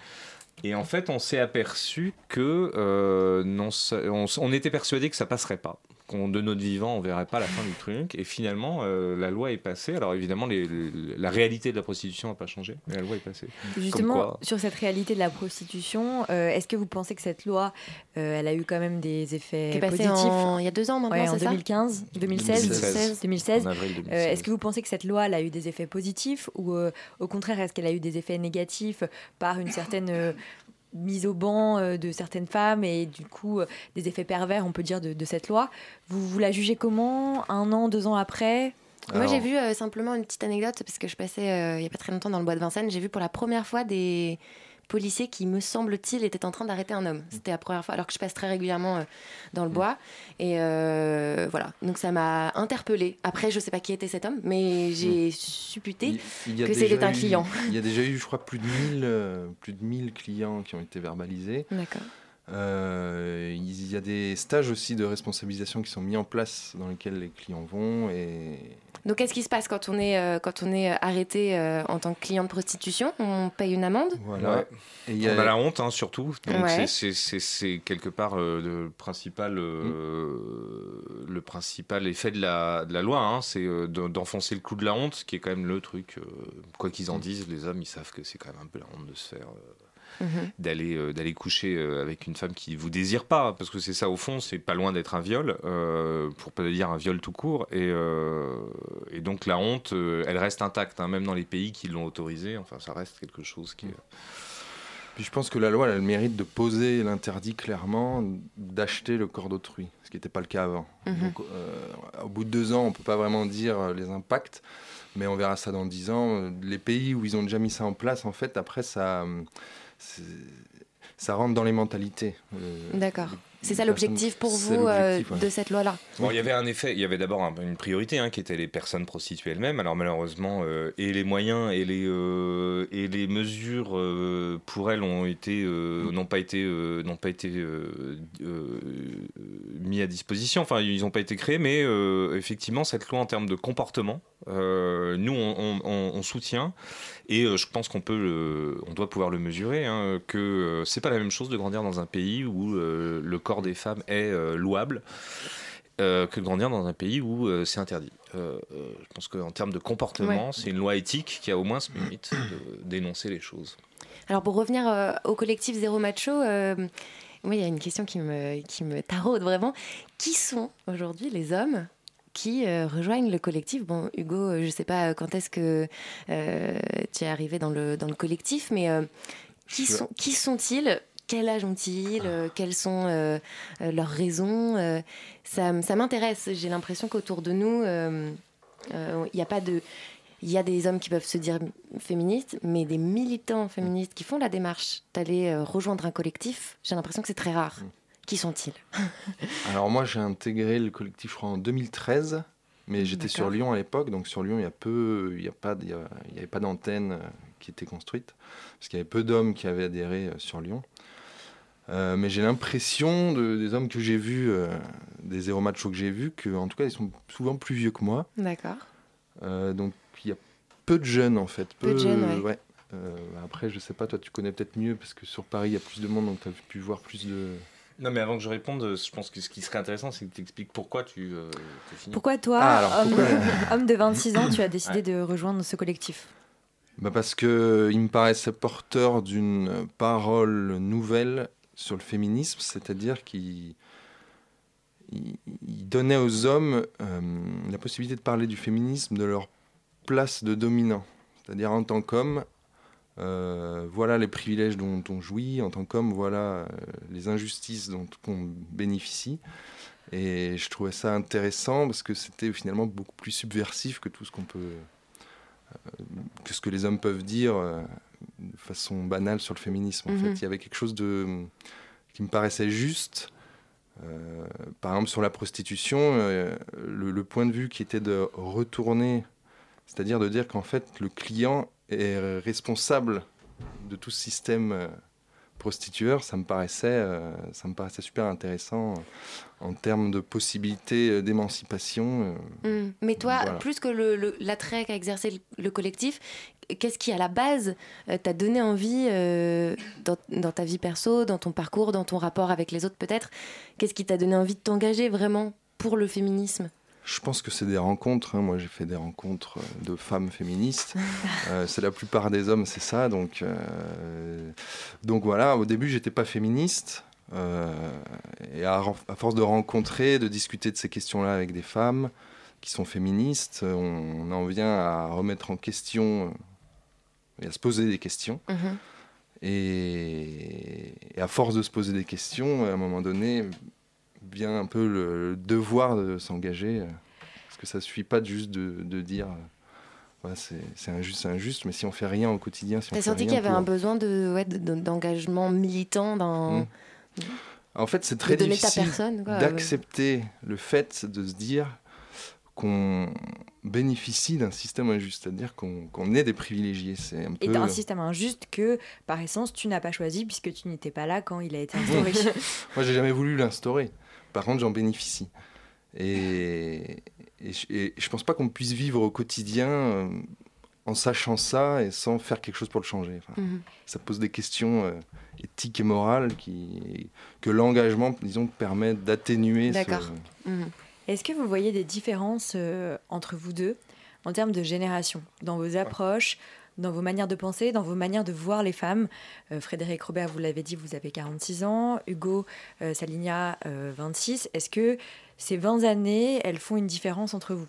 Et en fait, on s'est aperçu que euh, non, on, on était persuadé que ça passerait pas, qu'on de notre vivant on verrait pas la fin du truc. Et finalement, euh, la loi est passée. Alors évidemment, les- les- la réalité de la prostitution n'a pas changé, mais la loi est passée. Justement, quoi- sur cette réalité de la prostitution, euh, est-ce que vous pensez que cette loi, euh, elle a eu quand même des effets positifs en- il y a deux ans maintenant, Ouais, en c'est ça 2015, 2016, 2016. 2016. En avril Euh, 2016. est-ce que vous pensez que cette loi, elle a eu des effets positifs ou euh, au contraire, est-ce qu'elle a eu des effets négatifs par une certaine euh, mise au banc euh, de certaines femmes et du coup euh, des effets pervers, on peut dire, de, de cette loi. Vous, vous la jugez comment? Un an, deux ans après? Moi, j'ai vu euh, simplement une petite anecdote parce que je passais euh, il y a pas très longtemps dans le bois de Vincennes. J'ai vu pour la première fois des policiers qui, me semble-t-il, étaient en train d'arrêter un homme. C'était la première fois, alors que je passe très régulièrement euh, dans le bois. Et euh, voilà, donc ça m'a interpellée. Après, je sais pas qui était cet homme, mais j'ai supputé Il y a que c'était un eu- client. Il y a déjà eu, je crois, plus de 1000, euh, plus de 1000 clients qui ont été verbalisés. D'accord. Euh, il y a des stages aussi de responsabilisation qui sont mis en place dans lesquels les clients vont et Donc, qu'est-ce qui se passe quand on est, euh, quand on est arrêté euh, en tant que client de prostitution? On paye une amende? Voilà. Ouais. Et il y a- On a la honte, hein, surtout. Donc Ouais. c'est- c'est- c'est c'est quelque part euh, le principal, euh, le principal effet de la, de la loi. hein, c'est euh, de- d'enfoncer le clou de la honte, qui est quand même le truc. euh, quoi qu'ils en disent, les hommes, ils savent que c'est quand même un peu la honte de se faire. Mhm. d'aller euh, d'aller coucher euh, avec une femme qui vous désire pas, parce que c'est ça au fond, c'est pas loin d'être un viol, euh, pour pas dire un viol tout court. Et, euh, et donc la honte, euh, elle reste intacte, hein, même dans les pays qui l'ont autorisé. Enfin, ça reste quelque chose qui. est- Puis je pense que la loi elle a le mérite de poser l'interdit clairement d'acheter le corps d'autrui, ce qui n'était pas le cas avant. Mhm. Donc, euh, au bout de deux ans, on peut pas vraiment dire les impacts, mais on verra ça dans dix ans. Les pays où ils ont déjà mis ça en place, en fait, après ça, euh, c'est- ça rentre dans les mentalités. Euh, D'accord. C'est ça l'objectif pour vous euh, ouais. de cette loi-là Bon, il y avait un effet, il y avait d'abord un- une priorité hein, qui était les personnes prostituées elles-mêmes. Alors malheureusement, euh, et les moyens et les euh, et les mesures euh, pour elles ont été euh, n'ont pas été euh, n'ont pas été euh, euh, mis à disposition. Enfin, ils n'ont pas été créés, mais euh, effectivement, cette loi en termes de comportement, euh, nous on, on- on- on soutient et euh, je pense qu'on peut, le- on doit pouvoir le mesurer hein, que euh, c'est pas la même chose de grandir dans un pays où euh, le corps des femmes est euh, louable euh, que de grandir dans un pays où euh, c'est interdit. Je pense qu'en termes de comportement, Ouais. c'est une loi éthique qui a au moins ce mérite de dénoncer les choses. Alors pour revenir au collectif Zéro Macho, il y a une question qui me, qui me taraude vraiment. Qui sont aujourd'hui les hommes qui euh, rejoignent le collectif? Bon Hugo, je ne sais pas quand est-ce que euh, tu es arrivé dans le, dans le collectif, mais euh, qui, sont, qui sont-ils quel âge ont-ils Euh, Quelles sont euh, euh, leurs raisons Euh, Ça, m'intéresse. J'ai l'impression qu'autour de nous, il n'y a pas de... Il y a des hommes qui peuvent se dire féministes, mais des militants féministes qui font la démarche d'aller rejoindre un collectif, j'ai l'impression que c'est très rare. Qui sont-ils? Alors moi j'ai intégré le collectif je crois, en 2013, mais j'étais sur. Lyon à l'époque, donc sur Lyon il y a peu, il y a pas, il y a- il y avait pas d'antenne qui était construite, parce qu'il y avait peu d'hommes qui avaient adhéré sur Lyon. Euh, mais j'ai l'impression de- des hommes que j'ai vus, euh, des zéro machos que j'ai vus, que en tout cas ils sont souvent plus vieux que moi. D'accord. Euh, donc il y a peu de jeunes en fait. Peu de jeunes, ouais. Euh, après je sais pas, toi tu connais peut-être mieux parce que sur Paris il y a plus de monde, donc tu as pu voir plus de. Non, mais avant que je réponde, je pense que ce qui serait intéressant, c'est que tu expliques pourquoi tu euh, fini. Pourquoi toi, Ah, alors, homme, pourquoi- homme de 26 ans, tu as décidé Ouais. de rejoindre ce collectif? Bah parce que il me paraissait porteur d'une parole nouvelle sur le féminisme, c'est-à-dire qu'il il- il donnait aux hommes euh, la possibilité de parler du féminisme de leur place de dominant. C'est-à-dire en tant qu'homme, euh, voilà les privilèges dont on jouit, en tant qu'homme, voilà euh, les injustices dont on bénéficie. Et je trouvais ça intéressant parce que c'était finalement beaucoup plus subversif que tout ce qu'on peut que ce que les hommes peuvent dire de façon banale sur le féminisme. En Mhm. fait, il y avait quelque chose de qui me paraissait juste. Euh, par exemple, sur la prostitution, euh, le, le point de vue qui était de retourner, c'est-à-dire de dire qu'en fait, le client est responsable de tout ce système euh, prostitueur, ça me paraissait, euh, ça me paraissait super intéressant euh, en termes de possibilités euh, d'émancipation. euh, Hmm. Mais toi, Voilà. plus que l'attrait qu'a exercé le, le collectif, qu'est-ce qui, à la base, euh, t'a donné envie, euh, dans, dans ta vie perso, dans ton parcours, dans ton rapport avec les autres peut-être, qu'est-ce qui t'a donné envie de t'engager vraiment pour le féminisme? Je pense que c'est des rencontres. hein. Moi, j'ai fait des rencontres euh, de femmes féministes. Euh, c'est la plupart des hommes, c'est ça. Donc, euh, donc voilà. Au début, j'étais pas féministe. Et à, à force de rencontrer, de discuter de ces questions-là avec des femmes qui sont féministes, on, en vient à remettre en question et à se poser des questions. Mhm. Et, et à force de se poser des questions, à un moment donné, vient un peu le, devoir de s'engager. euh, Parce que ça suffit pas juste de, de dire euh, ouais, c'est injuste, c'est injuste, mais si on fait rien au quotidien, si T'as senti qu'il y avait pour- un besoin de, ouais, de- de- d'engagement militant dans... Mm. En fait, c'est très difficile d'accepter le fait de se dire qu'on bénéficie d'un système injuste, c'est-à-dire qu'on est des privilégiés. C'est un Et peu... d'un système injuste que, par essence, tu n'as pas choisi puisque tu n'étais pas là quand il a été instauré. Moi, j'ai jamais voulu l'instaurer. Par contre, j'en bénéficie. Et, et, je- et je pense pas qu'on puisse vivre au quotidien euh, en sachant ça et sans faire quelque chose pour le changer. Enfin, Mhm. Ça pose des questions euh, éthiques et morales qui, que l'engagement, disons, permet d'atténuer. ce- D'accord. Mhm. Est-ce que vous voyez des différences euh, entre vous deux en termes de génération, dans vos approches, dans vos manières de penser, dans vos manières de voir les femmes? Euh, Frédéric Robert, vous l'avez dit, vous avez 46 ans. Hugo euh, Saligna, euh, 26. Est-ce que ces 20 années, elles font une différence entre vous?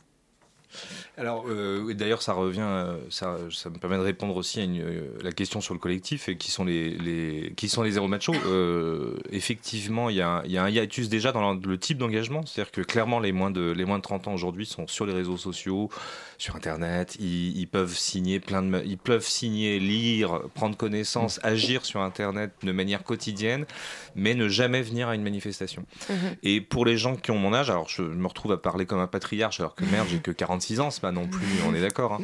Alors, euh, d'ailleurs, ça revient, euh, ça, me permet de répondre aussi à euh, la question sur le collectif et qui sont les, les qui sont les zéro effectivement, il y, a, il y a un hiatus déjà dans le, le type d'engagement, c'est-à-dire que clairement, les moins de les moins de 30 ans aujourd'hui sont sur les réseaux sociaux, sur Internet. Ils, ils peuvent signer plein de, ils peuvent signer, lire, prendre connaissance, agir sur Internet de manière quotidienne, mais ne jamais venir à une manifestation. Mhm. Et pour les gens qui ont mon âge, alors je me retrouve à parler comme un patriarche, alors que merde, j'ai que 46 ans, c'est pas non plus, on est d'accord. hein.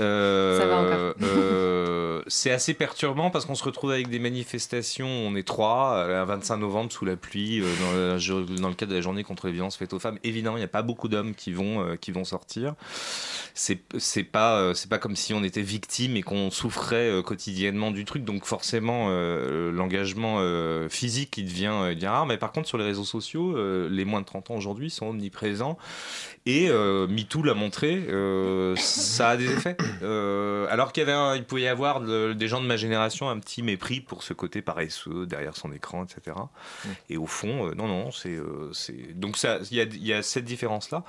Euh, euh, c'est assez perturbant parce qu'on se retrouve avec des manifestations, on est trois, euh, un 25 novembre sous la pluie, euh, dans, jo- dans le cadre de la journée contre les violences faites aux femmes. Évidemment, il n'y a pas beaucoup d'hommes qui vont, qui vont sortir. C'est pas, c'est pas comme si on était victime et qu'on souffrait quotidiennement du truc. Donc forcément, l'engagement physique, il devient, il devient rare. Mais par contre, sur les réseaux sociaux, les moins de 30 ans aujourd'hui sont omniprésents. Et MeToo l'a montré, ça a des effets. Euh, alors qu'il y avait un- il pouvait y avoir de- des gens de ma génération un petit mépris pour ce côté paresseux derrière son écran, etc. Et au fond, euh, non, non, c'est, euh, c'est donc ça, il y a, il y a cette différence là.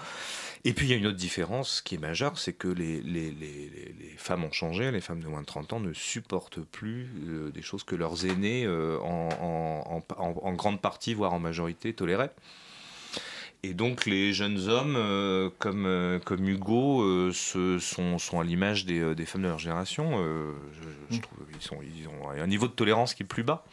Et puis il y a une autre différence qui est majeure, c'est que les, les, les, les- les femmes ont changé, les femmes de moins de 30 ans ne supportent plus des choses que leurs aînés, en, en- en- en- en grande partie, voire en majorité, toléraient. Et donc les jeunes hommes euh, comme, euh, comme Hugo euh, se- sont, sont à l'image des, des femmes de leur génération. je, je trouve qu'ils sont, ils ont un niveau de tolérance qui est plus bas.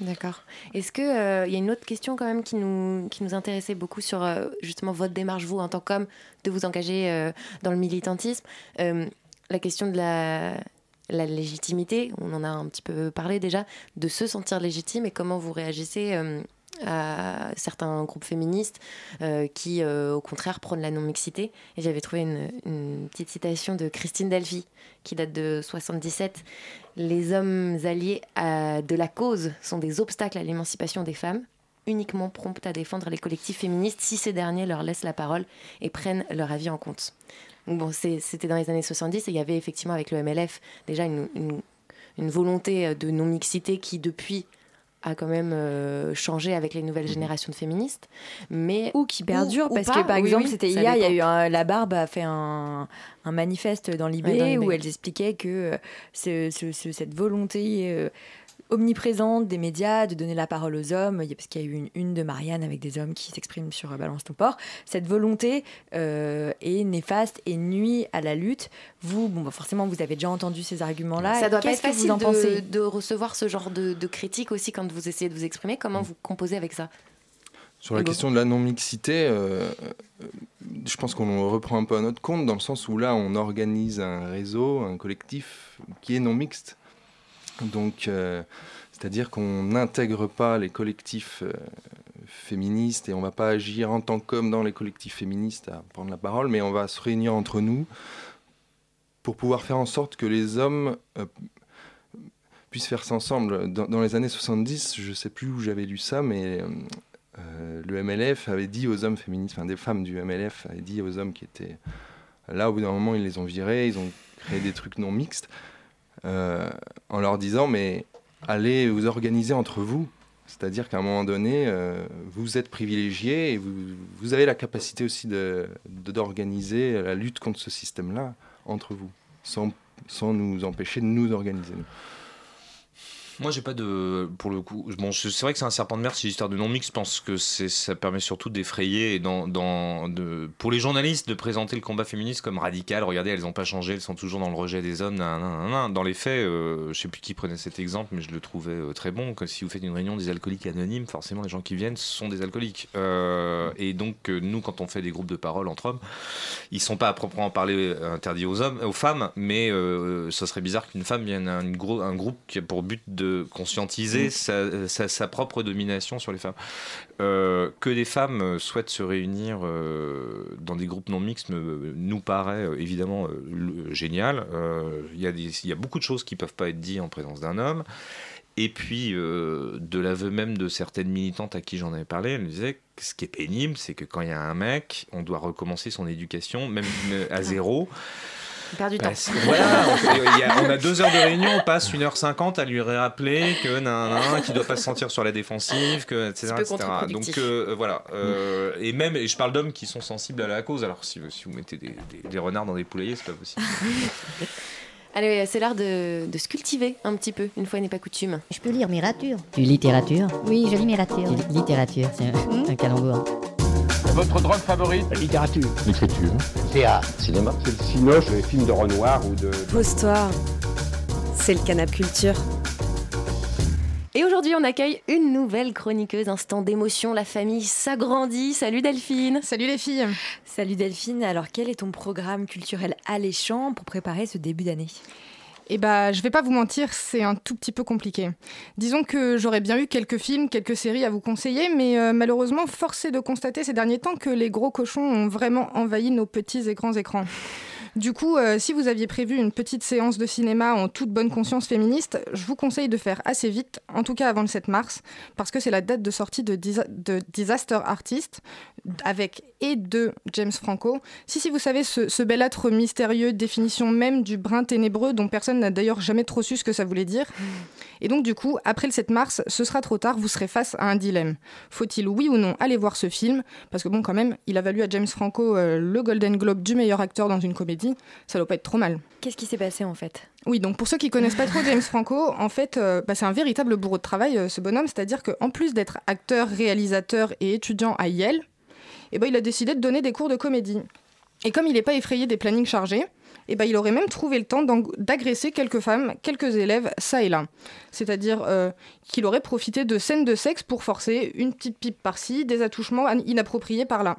D'accord. Est-ce qu'il il y a une autre question quand même qui nous, qui nous intéressait beaucoup sur justement votre démarche, vous, en tant qu'homme, de vous engager dans le militantisme? La question de la, la légitimité, on en a un petit peu parlé déjà, de se sentir légitime et comment vous réagissez à certains groupes féministes euh, qui, euh, au contraire, prônent la non-mixité. Et j'avais trouvé une, petite citation de Christine Delphi, qui date de 77. Les hommes alliés à- de la cause sont des obstacles à l'émancipation des femmes, uniquement promptes à défendre les collectifs féministes si ces derniers leur laissent la parole et prennent leur avis en compte. Donc bon, c'était dans les années 70 et il y avait effectivement avec le MLF déjà une volonté de non-mixité qui depuis a quand même euh, changé avec les nouvelles générations de féministes, mais ou qui perdure ou parce pas, que par oui, exemple oui, c'était hier il y a eu un- la barbe a fait un, un manifeste dans l'IB Ouais, où elles expliquaient que euh, ce- ce- ce- cette volonté euh, omniprésente des médias de donner la parole aux hommes. Il y a- parce qu'il y a eu une une de Marianne avec des hommes qui s'expriment sur euh, Balance ton port. Cette volonté euh, est néfaste et nuit à la lutte. Vous bon bah, forcément vous avez déjà entendu ces arguments là Ça doit pas être facile vous en de, recevoir ce genre de, de critiques aussi quand vous essayez de vous exprimer. Comment vous composez avec ça? Sur la question de la non-mixité, euh, je pense qu'on reprend un peu à notre compte, dans le sens où là, on organise un réseau, un collectif qui est non-mixte. Donc, euh, c'est-à-dire qu'on n'intègre pas les collectifs euh, féministes et on va pas agir en tant qu'homme dans les collectifs féministes à prendre la parole, mais on va se réunir entre nous pour pouvoir faire en sorte que les hommes euh, puissent faire ça ensemble. Dans, dans les années 70, je sais plus où j'avais lu ça, mais le MLF avait dit aux hommes féministes, enfin des femmes du MLF avaient dit aux hommes qui étaient là, au bout d'un moment, ils les ont virés, ils ont créé des trucs non mixtes, euh, en leur disant, mais allez vous organiser entre vous. C'est-à-dire qu'à un moment donné, euh, vous êtes privilégiés et vous, vous avez la capacité aussi de- de- d'organiser la lutte contre ce système-là entre vous, sans, sans nous empêcher de nous organiser. Moi, j'ai pas de. Pour le coup. Bon, c'est vrai que c'est un serpent de mer, c'est l'histoire de non-mix. Je pense que ça permet surtout d'effrayer et dans, dans, de, pour les journalistes de présenter le combat féministe comme radical. Regardez, elles n'ont pas changé, elles sont toujours dans le rejet des hommes. nan, nan, nan. Dans les faits, euh, je sais plus qui prenait cet exemple, mais je le trouvais euh, très bon. Que si vous faites une réunion des alcooliques anonymes, forcément, les gens qui viennent sont des alcooliques. Euh, et donc, euh, nous, quand on fait des groupes de parole entre hommes, ils sont pas à proprement parler interdits aux hommes, aux femmes, mais ce serait bizarre qu'une femme vienne à une un groupe qui a pour but de conscientiser Mhm. sa, sa- sa propre domination sur les femmes. Euh, que des femmes euh, souhaitent se réunir euh, dans des groupes non mixtes me- nous paraît euh, évidemment euh, le- génial. Euh, Il y, a y beaucoup de choses qui peuvent pas être dites en présence d'un homme. Et puis, euh, de l'aveu même de certaines militantes à qui j'en avais parlé, elles me disaient que ce qui est pénible, c'est que quand il y a un mec, on doit recommencer son éducation, même euh, à zéro. Perd du temps. Voilà, on, fait- il y a, on a deux heures de réunion, on passe 1h50 à lui rappeler que nan, nan, qu'il doit pas se sentir sur la défensive, que, etc. Etc. Donc euh, voilà. euh, et même, et je parle d'hommes qui sont sensibles à la cause. Alors si, si vous mettez des, des- des renards dans des poulaillers, c'est pas possible. Allez, c'est l'art de, de se cultiver un petit peu, une fois n'est pas coutume. Je peux lire Mirature. Tu littérature Oui, je lis. Tu lis littérature, c'est un, un calembour. Votre drogue favorite La littérature. L'écriture. Théâtre. Cinéma. C'est le cinoche, les films de Renoir ou de. Pose-toi. C'est le canap culture. Et aujourd'hui, on accueille une nouvelle chroniqueuse, instant d'émotion, la famille s'agrandit. Salut Delphine Salut les filles Salut Delphine, alors quel est ton programme culturel alléchant pour préparer ce début d'année? Eh bah, je vais pas vous mentir, c'est un tout petit peu compliqué. Disons que j'aurais bien eu quelques films, quelques séries à vous conseiller, mais euh, malheureusement, force est de constater ces derniers temps que les gros cochons ont vraiment envahi nos petits et grands écrans. Du coup, euh, si vous aviez prévu une petite séance de cinéma en toute bonne conscience féministe, je vous conseille de faire assez vite, en tout cas avant le 7 mars, parce que c'est la date de sortie de, Disa- de Disaster Artist, avec et de James Franco. Si, si, vous savez, ce, ce bel âtre mystérieux, définition même du brin ténébreux dont personne n'a d'ailleurs jamais trop su ce que ça voulait dire. Et donc, du coup, après le 7 mars, ce sera trop tard, vous serez face à un dilemme. Faut-il, oui ou non, aller voir ce film? Parce que, bon, quand même, il a valu à James Franco euh, le Golden Globe du meilleur acteur dans une comédie. Ça doit pas être trop mal. Qu'est-ce qui s'est passé en fait? Oui, donc pour ceux qui connaissent pas trop James Franco, en fait, euh, bah, c'est un véritable bourreau de travail, euh, ce bonhomme. C'est-à-dire qu'en plus d'être acteur, réalisateur et étudiant à Yale, eh ben, il a décidé de donner des cours de comédie. Et comme il n'est pas effrayé des plannings chargés, eh ben, il aurait même trouvé le temps d'agresser quelques femmes, quelques élèves, ça et là. C'est-à-dire euh, qu'il aurait profité de scènes de sexe pour forcer une petite pipe par-ci, des attouchements inappropriés par-là.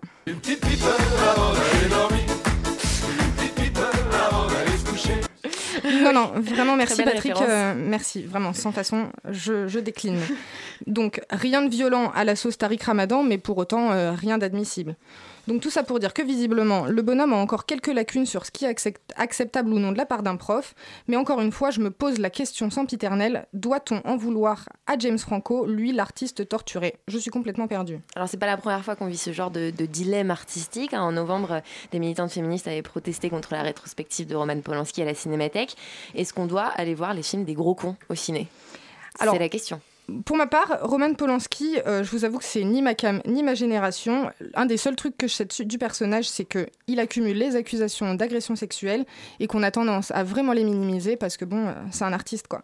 Non, non, vraiment merci Patrick. euh, merci, vraiment, sans façon, je, je décline. Donc, rien de violent à la sauce Tariq Ramadan, mais pour autant, euh, rien d'admissible. Donc, tout ça pour dire que visiblement, le bonhomme a encore quelques lacunes sur ce qui est accept- acceptable ou non de la part d'un prof. Mais encore une fois, je me pose la question sempiternelle doit-on en vouloir à James Franco, lui, l'artiste torturé? Je suis complètement perdue. Alors, c'est pas la première fois qu'on vit ce genre de, de dilemme artistique. hein. En novembre, des militantes féministes avaient protesté contre la rétrospective de Roman Polanski à la Cinémathèque. Est-ce qu'on doit aller voir les films des gros cons au ciné? C'est la question. Pour ma part, Roman Polanski, euh, je vous avoue que c'est ni ma cam ni ma génération. Un des seuls trucs que je sais du personnage, c'est que il accumule les accusations d'agression sexuelle et qu'on a tendance à vraiment les minimiser parce que bon, euh, c'est un artiste quoi.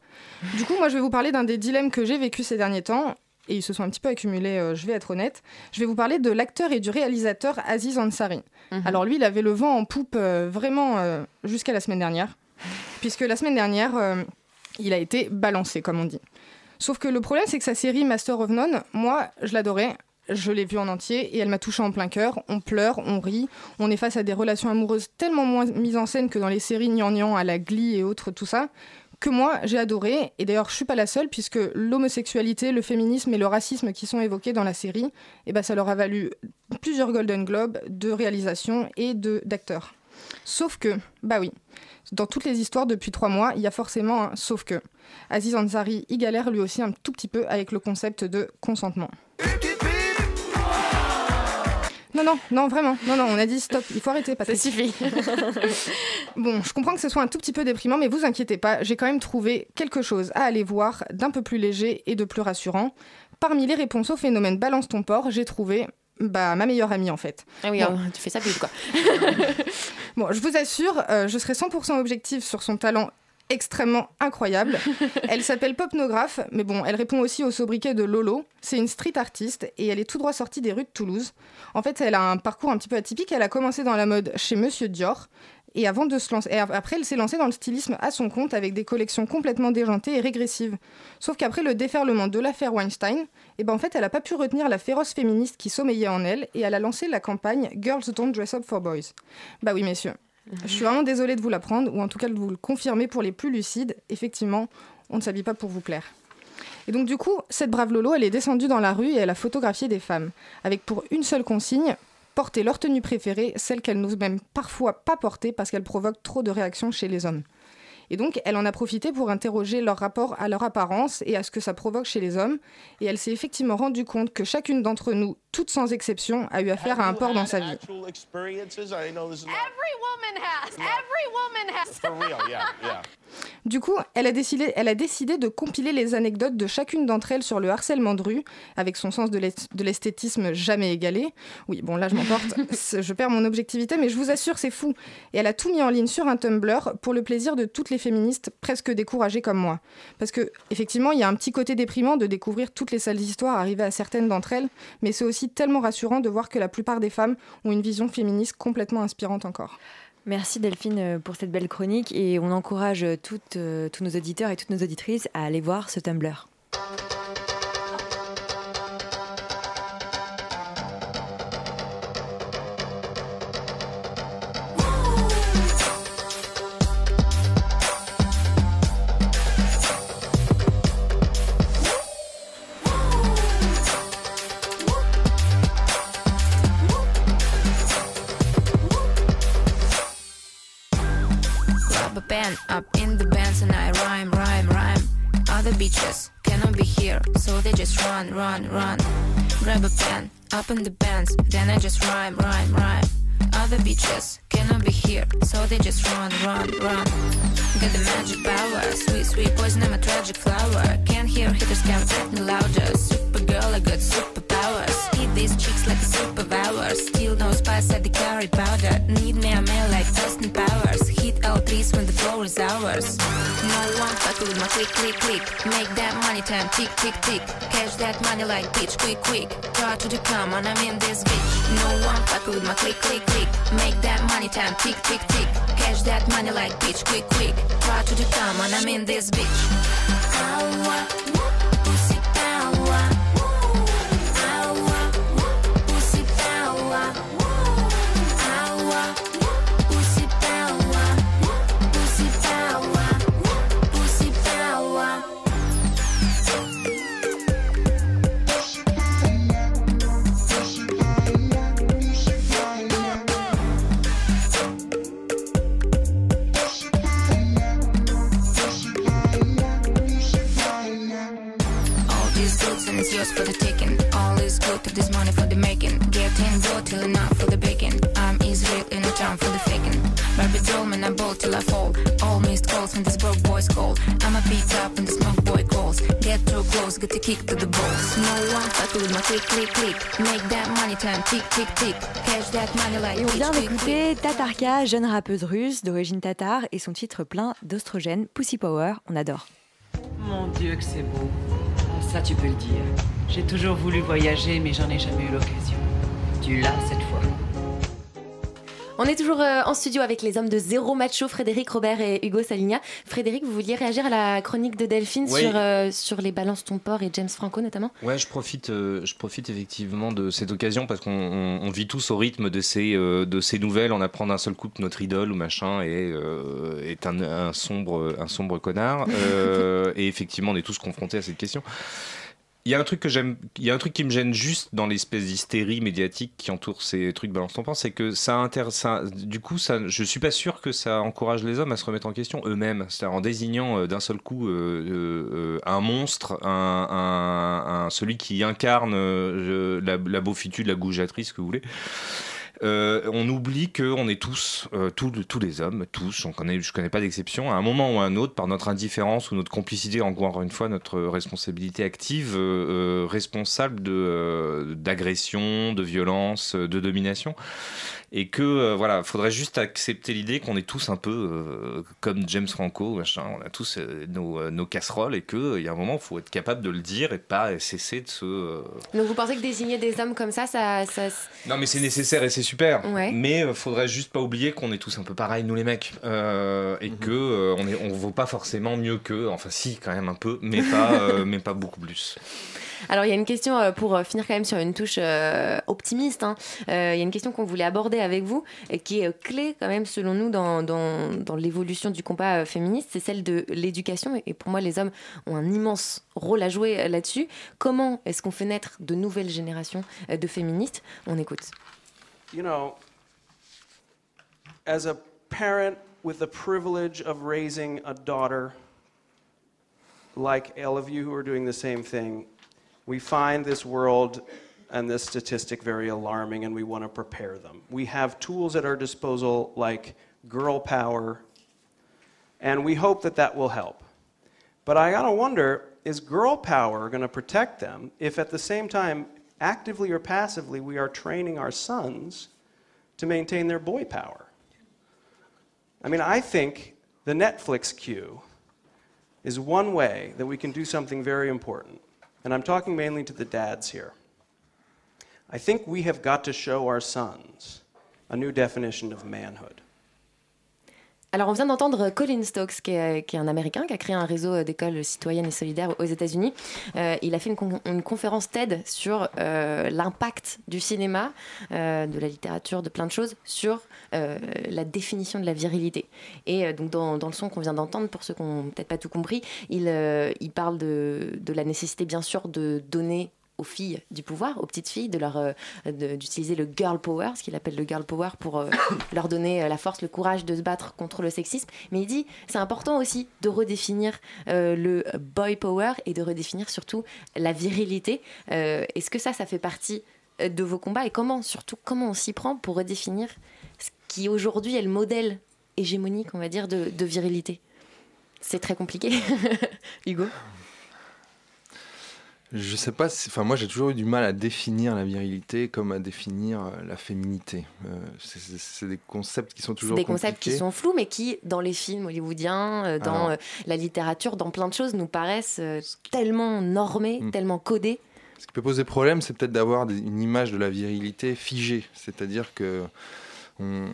Du coup, moi, je vais vous parler d'un des dilemmes que j'ai vécu ces derniers temps. Et ils se sont un petit peu accumulés, euh, je vais être honnête. Je vais vous parler de l'acteur et du réalisateur Aziz Ansari. Alors lui, il avait le vent en poupe vraiment jusqu'à la semaine dernière. Puisque la semaine dernière, il a été balancé, comme on dit. Sauf que le problème, c'est que sa série Master of None, moi, je l'adorais. Je l'ai vue en entier et elle m'a touché en plein cœur. On pleure, on rit, on est face à des relations amoureuses tellement moins mises en scène que dans les séries gnangnan à la Glee et autres, tout ça, que moi, j'ai adoré. Et d'ailleurs, je suis pas la seule puisque l'homosexualité, le féminisme et le racisme qui sont évoqués dans la série, eh ben, ça leur a valu plusieurs Golden Globes de réalisation et de d'acteurs. Sauf que, bah oui, dans toutes les histoires depuis trois mois, il y a forcément un sauf que. Aziz Ansari y galère lui aussi un tout petit peu avec le concept de consentement. Non, non, non, vraiment. Non, non, on a dit stop, il faut arrêter, Patrick. Ça suffit. bon, je comprends que ce soit un tout petit peu déprimant, mais vous inquiétez pas, j'ai quand même trouvé quelque chose à aller voir d'un peu plus léger et de plus rassurant. Parmi les réponses au phénomène Balance ton porc, j'ai trouvé bah, ma meilleure amie en fait. Ah oui, Bon. alors, tu fais ça plus quoi. Bon, je vous assure, euh, je serai 100% objective sur son talent extrêmement incroyable. elle s'appelle Popnographe, mais bon, elle répond aussi au sobriquet de Lolo. C'est une street artiste et elle est tout droit sortie des rues de Toulouse. En fait, elle a un parcours un petit peu atypique. Elle a commencé dans la mode chez Monsieur Dior. Et avant de se lancer, et après, elle s'est lancée dans le stylisme à son compte avec des collections complètement déjantées et régressives. Sauf qu'après le déferlement de l'affaire Weinstein, eh ben en fait, elle n'a pas pu retenir la féroce féministe qui sommeillait en elle et elle a lancé la campagne Girls Don't Dress Up for Boys. Bah oui, messieurs. Je suis vraiment désolée de vous l'apprendre, ou en tout cas de vous le confirmer pour les plus lucides. Effectivement, on ne s'habille pas pour vous plaire. Et donc du coup, cette brave Lolo, elle est descendue dans la rue et elle a photographié des femmes, avec pour une seule consigne, porter leur tenue préférée, celle qu'elles n'osent même parfois pas porter parce qu'elle provoque trop de réactions chez les hommes. Et donc, elle en a profité pour interroger leur rapport à leur apparence et à ce que ça provoque chez les hommes. Et elle s'est effectivement rendue compte que chacune d'entre nous, toutes sans exception, a eu affaire à un porc dans sa vie. Every woman has. Every woman has. For real, yeah, yeah. Du coup, elle a, décidé, elle a décidé de compiler les anecdotes de chacune d'entre elles sur le harcèlement de rue, avec son sens de l'est- de l'esthétisme jamais égalé. Oui, bon, là, je m'emporte, je perds mon objectivité, mais je vous assure, c'est fou. Et elle a tout mis en ligne sur un Tumblr pour le plaisir de toutes les féministes presque découragées comme moi. Parce que, effectivement, il y a un petit côté déprimant de découvrir toutes les sales histoires arrivées à certaines d'entre elles, mais c'est aussi tellement rassurant de voir que la plupart des femmes ont une vision féministe complètement inspirante encore. Merci Delphine euh, pour cette belle chronique et on encourage euh, euh, tous nos auditeurs et toutes nos auditrices à aller voir ce Tumblr. Up in the bands and I rhyme, rhyme, rhyme. Other bitches cannot be here, so they just run, run, run. Grab a pen up in the bands, then I just rhyme, rhyme, rhyme. Other bitches cannot be here, so they just run, run, run. Got the magic power, sweet, sweet poison, I'm a tragic flower. Can't hear hitters can't me louder. Super girl, I got superpowers. These chicks like a superpower. Still no spice at the carry powder. Need me a man like Austin Powers. Hit L3s when the floor is ours. No one fuck with my click, click, click. Make that money time tick, tick, tick. Cash that money like bitch, quick, quick. Try to the come on, I'm in this bitch. No one fuck with my click, click, click. Make that money time tick, tick, tick. Cash that money like bitch, quick, quick. Try to the come on, I'm in this bitch. Ow, Et on vient d'écouter Tatarka, jeune rappeuse russe d'origine tatar et son titre plein d'ostrogène, Pussy Power, on adore. Mon Dieu que c'est beau. Ça tu peux le dire. J'ai toujours voulu voyager mais j'en ai jamais eu l'occasion. Tu l'as cette fois. On est toujours euh, en studio avec les hommes de Zéro Macho, Frédéric Robert et Hugo Saligna. Frédéric, vous vouliez réagir à la chronique de Delphine Oui. sur, euh, sur les balances ton port et James Franco notamment? Ouais, je profite, euh, je profite effectivement de cette occasion parce qu'on on- on vit tous au rythme de ces, euh, de ces nouvelles. On apprend d'un seul coup que notre idole ou machin est, euh, est un, un sombre, un sombre connard. Euh, et effectivement, on est tous confrontés à cette question. Il y a un truc que j'aime, il y a un truc qui me gêne juste dans l'espèce d'hystérie médiatique qui entoure ces trucs balance ton c'est que ça intéresse, ça- du coup, ça, je suis pas sûr que ça encourage les hommes à se remettre en question eux-mêmes, c'est-à-dire en désignant euh, d'un seul coup euh, euh, euh, un monstre, un, un- un- celui qui incarne euh, la, la beaufitude, la goujatrice, ce que vous voulez. Euh, on oublie qu'on est tous, euh, tous, tous les hommes, tous, on connaît, je connais pas d'exception, à un moment ou à un autre, par notre indifférence ou notre complicité, encore une fois, notre responsabilité active, euh, euh, responsable de, d'agression, de violence, euh, de domination. Et que, euh, voilà, faudrait juste accepter l'idée qu'on est tous un peu euh, comme James Franco, machin, on a tous euh, nos, euh, nos casseroles et qu'il y a un moment, il faut être capable de le dire et pas cesser de se. euh, Donc vous pensez que désigner des hommes comme ça, ça... ça non mais c'est nécessaire et c'est super. Ouais. Mais euh, faudrait juste pas oublier qu'on est tous un peu pareils nous les mecs Euh, et que euh, on est on vaut pas forcément mieux qu'eux. Enfin si quand même un peu, mais pas euh, mais pas beaucoup plus. Alors il y a une question euh, pour euh, finir quand même sur une touche euh, optimiste. hein. Il y a une question qu'on voulait aborder avec vous et qui est clé quand même selon nous dans, l'évolution du combat féministe, c'est celle de l'éducation. Et pour moi les hommes ont un immense rôle à jouer là-dessus. Comment est-ce qu'on fait naître de nouvelles générations de féministes? On écoute. you know, as a parent with the privilege of raising a daughter, like all of you who are doing the same thing, we find this world and this statistic very alarming and we want to prepare them. We have tools at our disposal like girl power, and we hope that that will help. But I gotta wonder is girl power to protect them if at the same time, actively or passively, we are training our sons to maintain their boy power? I mean, I think the Netflix queue is one way that we can do something very important. And I'm talking mainly to the dads here. I think we have got to show our sons a new definition of manhood. Alors, on vient d'entendre Colin Stokes, qui est, un Américain, qui a créé un réseau d'écoles citoyennes et solidaires aux États-Unis. Euh, il a fait une, con une, conférence TED sur euh, l'impact du cinéma, euh, de la littérature, de plein de choses, sur la définition de la virilité. Et donc, dans, le son qu'on vient d'entendre, pour ceux qui n'ont peut-être pas tout compris, il, parle de la nécessité, bien sûr, de donner aux filles du pouvoir, aux petites filles, de leur euh, d'utiliser le girl power, ce qu'il appelle le girl power, pour euh, leur donner euh, la force, le courage de se battre contre le sexisme. Mais il dit c'est important aussi de redéfinir le boy power et de redéfinir surtout la virilité. Est-ce que ça, ça fait partie de vos combats? Et comment, surtout, comment on s'y prend pour redéfinir ce qui aujourd'hui est le modèle hégémonique, on va dire, de virilité? C'est très compliqué, Hugo? Je sais pas, si, enfin moi j'ai toujours eu du mal à définir la virilité comme à définir euh, la féminité. Euh, c'est des concepts qui sont toujours des compliqués. concepts qui sont flous, mais qui dans les films hollywoodiens, euh, dans Alors, euh, la littérature, dans plein de choses, nous paraissent euh, tellement normés, Hmm. tellement codés. Ce qui peut poser problème, c'est peut-être d'avoir une image de la virilité figée, c'est-à-dire que on-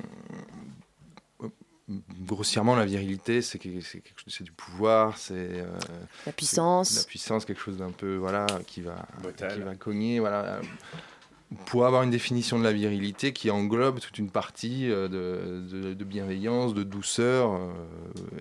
grossièrement la virilité, c'est que- c'est quelque chose- c'est du pouvoir, c'est euh, La puissance. la puissance, quelque chose d'un peu voilà qui va qui va cogner, voilà. Pour avoir une définition de la virilité qui englobe toute une partie euh, de, de- de bienveillance, de douceur, euh,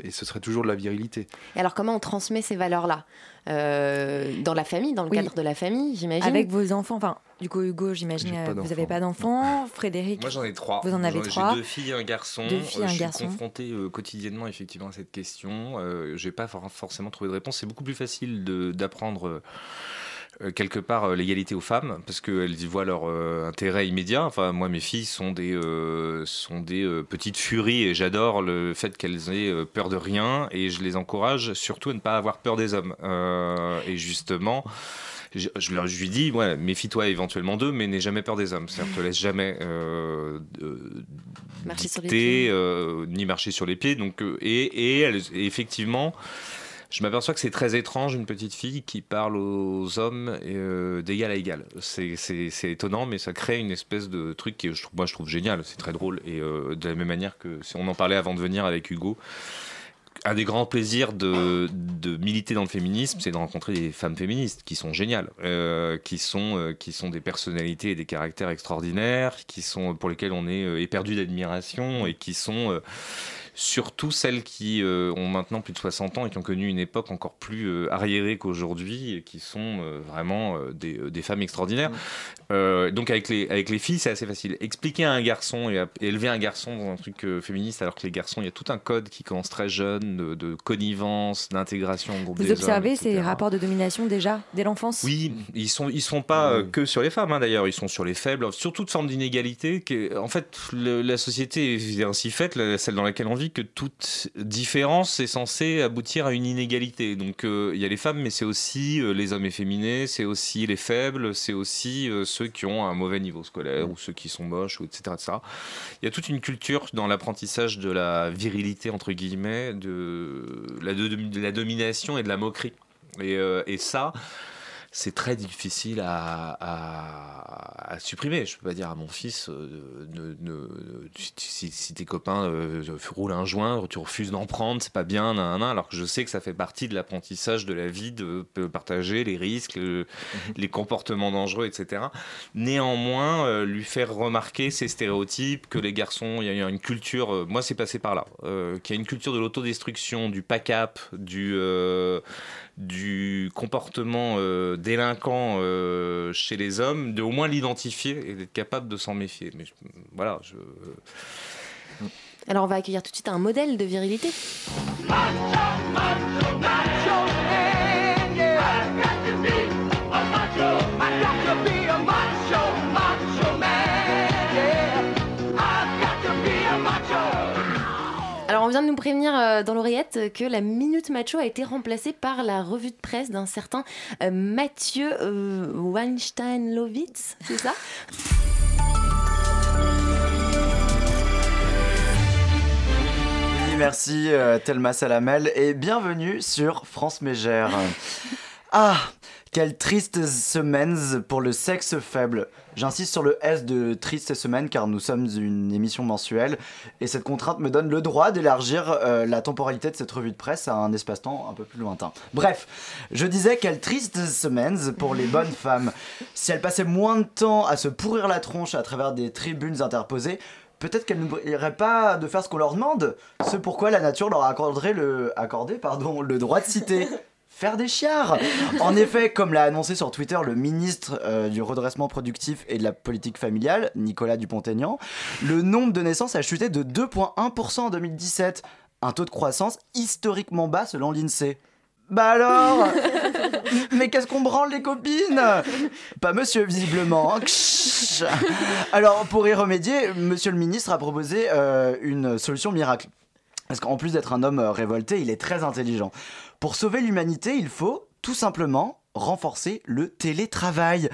et ce serait toujours de la virilité. Et alors, comment on transmet ces valeurs-là Euh, Dans la famille, dans le Oui. cadre de la famille, j'imagine? Avec vos enfants, enfin, du coup, Hugo, j'imagine, vous n'avez pas d'enfants. Frédéric, Moi j'en ai trois. Vous en avez trois. J'ai deux filles et un garçon. Deux filles, Euh, un je suis garçon. confronté euh, quotidiennement effectivement à cette question. Euh, j'ai pas for- forcément trouvé de réponse. C'est beaucoup plus facile de- d'apprendre. Euh, quelque part euh, l'égalité aux femmes parce qu'elles y voient leur euh, intérêt immédiat. Enfin, moi, mes filles sont des, sont des petites furies et j'adore le fait qu'elles aient peur de rien et je les encourage surtout à ne pas avoir peur des hommes. Et justement, je, je je lui dis, ouais, méfie-toi éventuellement d'eux, mais n'aie jamais peur des hommes. C'est-à-dire, te laisse jamais euh, Marcher sur les pieds. euh, ni marcher sur les pieds. Donc, et, et effectivement, je m'aperçois que c'est très étrange une petite fille qui parle aux hommes euh, d'égal à égal. C'est- étonnant, mais ça crée une espèce de truc trouve, moi, je trouve génial. C'est très drôle. Et euh, de la même manière que si on en parlait avant de venir avec Hugo, un des grands plaisirs de, de militer dans le féminisme, c'est de rencontrer des femmes féministes qui sont géniales, euh, qui, sont, qui sont des personnalités et des caractères extraordinaires, qui sont, pour lesquels on est éperdu d'admiration et qui sont surtout celles qui euh, ont maintenant plus de 60 ans et qui ont connu une époque encore plus euh, arriérée qu'aujourd'hui qui sont euh, vraiment des, des femmes extraordinaires. Euh, donc avec les, avec les filles, c'est assez facile. Expliquer à un garçon et, à- et élever un garçon dans un truc euh, féministe, alors que les garçons, il y a tout un code qui commence très jeune, de, de connivence, d'intégration au groupe vous des observez ces rapports de domination déjà dès l'enfance? Oui, ils sont ils sont pas euh, que sur les femmes hein, d'ailleurs, ils sont sur les faibles, sur toute forme d'inégalité. En fait, le- la société est ainsi faite, la- celle dans laquelle on vit, que toute différence est censée aboutir à une inégalité. Donc euh, il y a les femmes, mais c'est aussi euh, les hommes efféminés, c'est aussi les faibles, c'est aussi euh, qui ont un mauvais niveau scolaire ou ceux qui sont moches, ou etc., etc. Il y a toute une culture dans l'apprentissage de la virilité entre guillemets, de la, de- de la domination et de la moquerie. Et, euh, et ça, c'est très difficile à, à- à supprimer. Je peux pas dire à mon fils, euh, ne- ne- si, tes copains euh, roulent un joint, tu refuses d'en prendre, c'est pas bien, nan, nan, alors que je sais que ça fait partie de l'apprentissage de la vie, de partager les risques, le- les comportements dangereux, etc. Néanmoins, euh, lui faire remarquer ces stéréotypes, que les garçons, il y a une culture, moi c'est passé par là, qu'il y a une culture de l'autodestruction, du pack-up, du, du comportement euh, délinquant euh, chez les hommes, de au moins l'identifier et d'être capable de s'en méfier. Mais je- voilà, je. Alors on va accueillir tout de suite un modèle de virilité. Vient de nous prévenir euh, dans l'oreillette que la Minute Macho a été remplacée par la revue de presse d'un certain euh, Mathieu euh, Weinstein-Lovitz, c'est ça? Oui, merci euh, Thelma Salamel et bienvenue sur France Mégère. Ah, quelle triste semaine pour le sexe faible. J'insiste sur le S de triste semaine car nous sommes une émission mensuelle et cette contrainte me donne le droit d'élargir euh, la temporalité de cette revue de presse à un espace-temps un peu plus lointain. Bref, je disais quelle triste semaine pour les bonnes femmes. Si elles passaient moins de temps à se pourrir la tronche à travers des tribunes interposées, peut-être qu'elles n'oublieraient pas de faire ce qu'on leur demande. Ce pourquoi la nature leur accorderait le, accordé, pardon, le droit de citer. Faire des chiards En effet, comme l'a annoncé sur Twitter le ministre euh, du redressement productif et de la politique familiale, Nicolas Dupont-Aignan, le nombre de naissances a chuté de 2,1% en 2017, un taux de croissance historiquement bas selon l'INSEE. Bah alors? Mais qu'est-ce qu'on branle les copines? Pas monsieur visiblement. hein. Alors pour y remédier, monsieur le ministre a proposé euh, une solution miracle. Parce qu'en plus d'être un homme euh, révolté, il est très intelligent. Pour sauver l'humanité, il faut tout simplement renforcer le télétravail.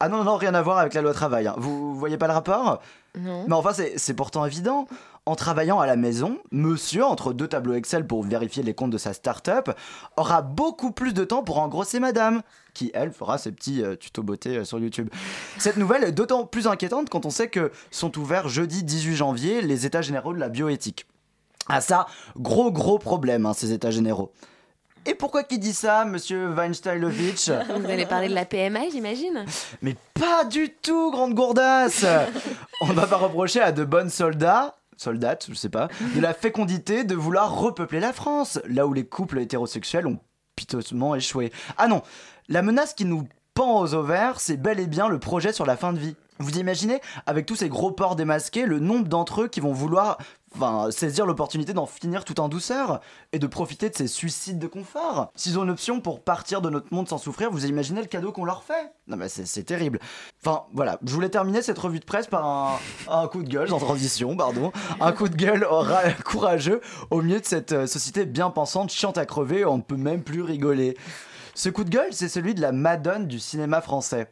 Ah non, non, rien à voir avec la loi travail. hein. Vous voyez pas le rapport? Non. Mais enfin, c'est c'est pourtant évident. En travaillant à la maison, monsieur, entre deux tableaux Excel pour vérifier les comptes de sa start-up, aura beaucoup plus de temps pour engrosser madame, qui, elle, fera ses petits euh, tutos beauté euh, sur YouTube. Cette nouvelle est d'autant plus inquiétante quand on sait que sont ouverts jeudi 18 janvier les états généraux de la bioéthique. Ah ça, gros gros problème, hein, ces états généraux. Et pourquoi qui dit ça, monsieur Weinsteilovitch Vous allez parler de la PMA, j'imagine mais pas du tout, grande gourdasse On ne va pas reprocher à de bonnes soldats, soldates, je sais pas, de la fécondité de vouloir repeupler la France, là où les couples hétérosexuels ont piteusement échoué. Ah non, la menace qui nous pend aux ovaires, c'est bel et bien le projet sur la fin de vie. Vous imaginez, avec tous ces gros porcs démasqués, le nombre d'entre eux qui vont vouloir enfin, saisir l'opportunité d'en finir tout en douceur et de profiter de ces suicides de confort. S'ils ont une option pour partir de notre monde sans souffrir, vous imaginez le cadeau qu'on leur fait? Non mais c'est terrible. Enfin voilà, je voulais terminer cette revue de presse par un, coup de gueule, en transition, pardon. Un coup de gueule ra- courageux au milieu de cette euh, société bien pensante, chiante à crever, on ne peut même plus rigoler. Ce coup de gueule, c'est celui de la madone du cinéma français.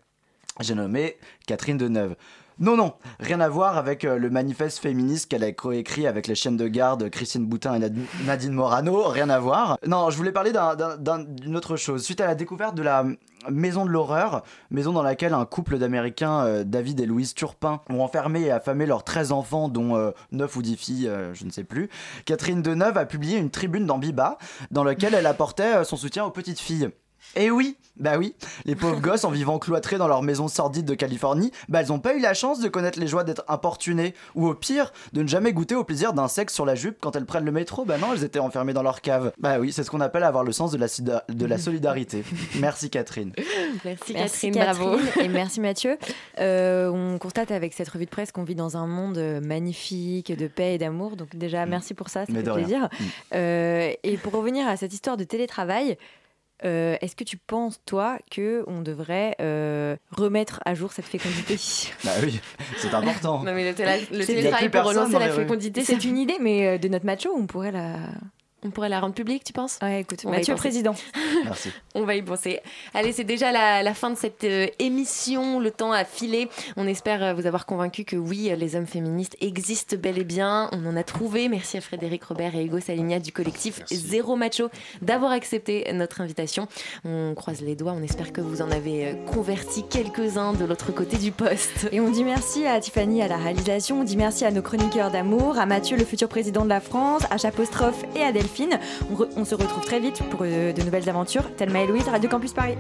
J'ai nommé Catherine Deneuve. Non, non, rien à voir avec euh, le manifeste féministe qu'elle a coécrit avec les chiennes de garde Christine Boutin et Nad- Nadine Morano, rien à voir. Non, je voulais parler d'un- d'un- d'un- d'une autre chose. Suite à la découverte de la maison de l'horreur, maison dans laquelle un couple d'Américains, euh, David et Louise Turpin, ont enfermé et affamé leurs 13 enfants, dont euh, 9 ou 10 filles, euh, je ne sais plus, Catherine Deneuve a publié une tribune dans Biba, dans laquelle elle apportait son soutien aux petites filles. Et oui, bah oui, les pauvres gosses en vivant cloîtrés dans leur maison sordide de Californie, bah elles ont pas eu la chance de connaître les joies d'être importunées, ou au pire, de ne jamais goûter au plaisir d'un sexe sur la jupe quand elles prennent le métro, bah non, elles étaient enfermées dans leur cave. Bah oui, c'est ce qu'on appelle avoir le sens de la, de la solidarité. Merci Catherine. Merci, Merci Catherine, bravo. et merci Mathieu. Euh, on constate avec cette revue de presse qu'on vit dans un monde euh, magnifique de paix et d'amour. Donc déjà, merci pour ça, ça Mais fait plaisir. Mm. Euh, et pour revenir à cette histoire de télétravail, euh, est-ce que tu penses, toi, que on devrait euh, remettre à jour cette fécondité Bah oui, c'est important. Non, mais le, télétravail pour relancer la fécondité, C'est une idée, mais euh, de notre macho, on pourrait la. On pourrait la rendre publique, tu penses? Ouais, écoute, On Mathieu président. Merci. On va y penser. Allez, c'est déjà la, la fin de cette euh, émission. Le temps a filé. On espère euh, vous avoir convaincu que oui, euh, les hommes féministes existent bel et bien. On en a trouvé. Merci à Frédéric Robert et Hugo Saligna du collectif Zéro Macho d'avoir accepté notre invitation. On croise les doigts. On espère que vous en avez converti quelques-uns de l'autre côté du poste. Et on dit merci à Tiffany à la réalisation, on dit merci à nos chroniqueurs d'amour, à Mathieu, le futur président de la France, à Chapostrophe et à Delphine. On, se retrouve très vite pour euh, de, nouvelles aventures. Thelma et Louise, Radio Campus Paris.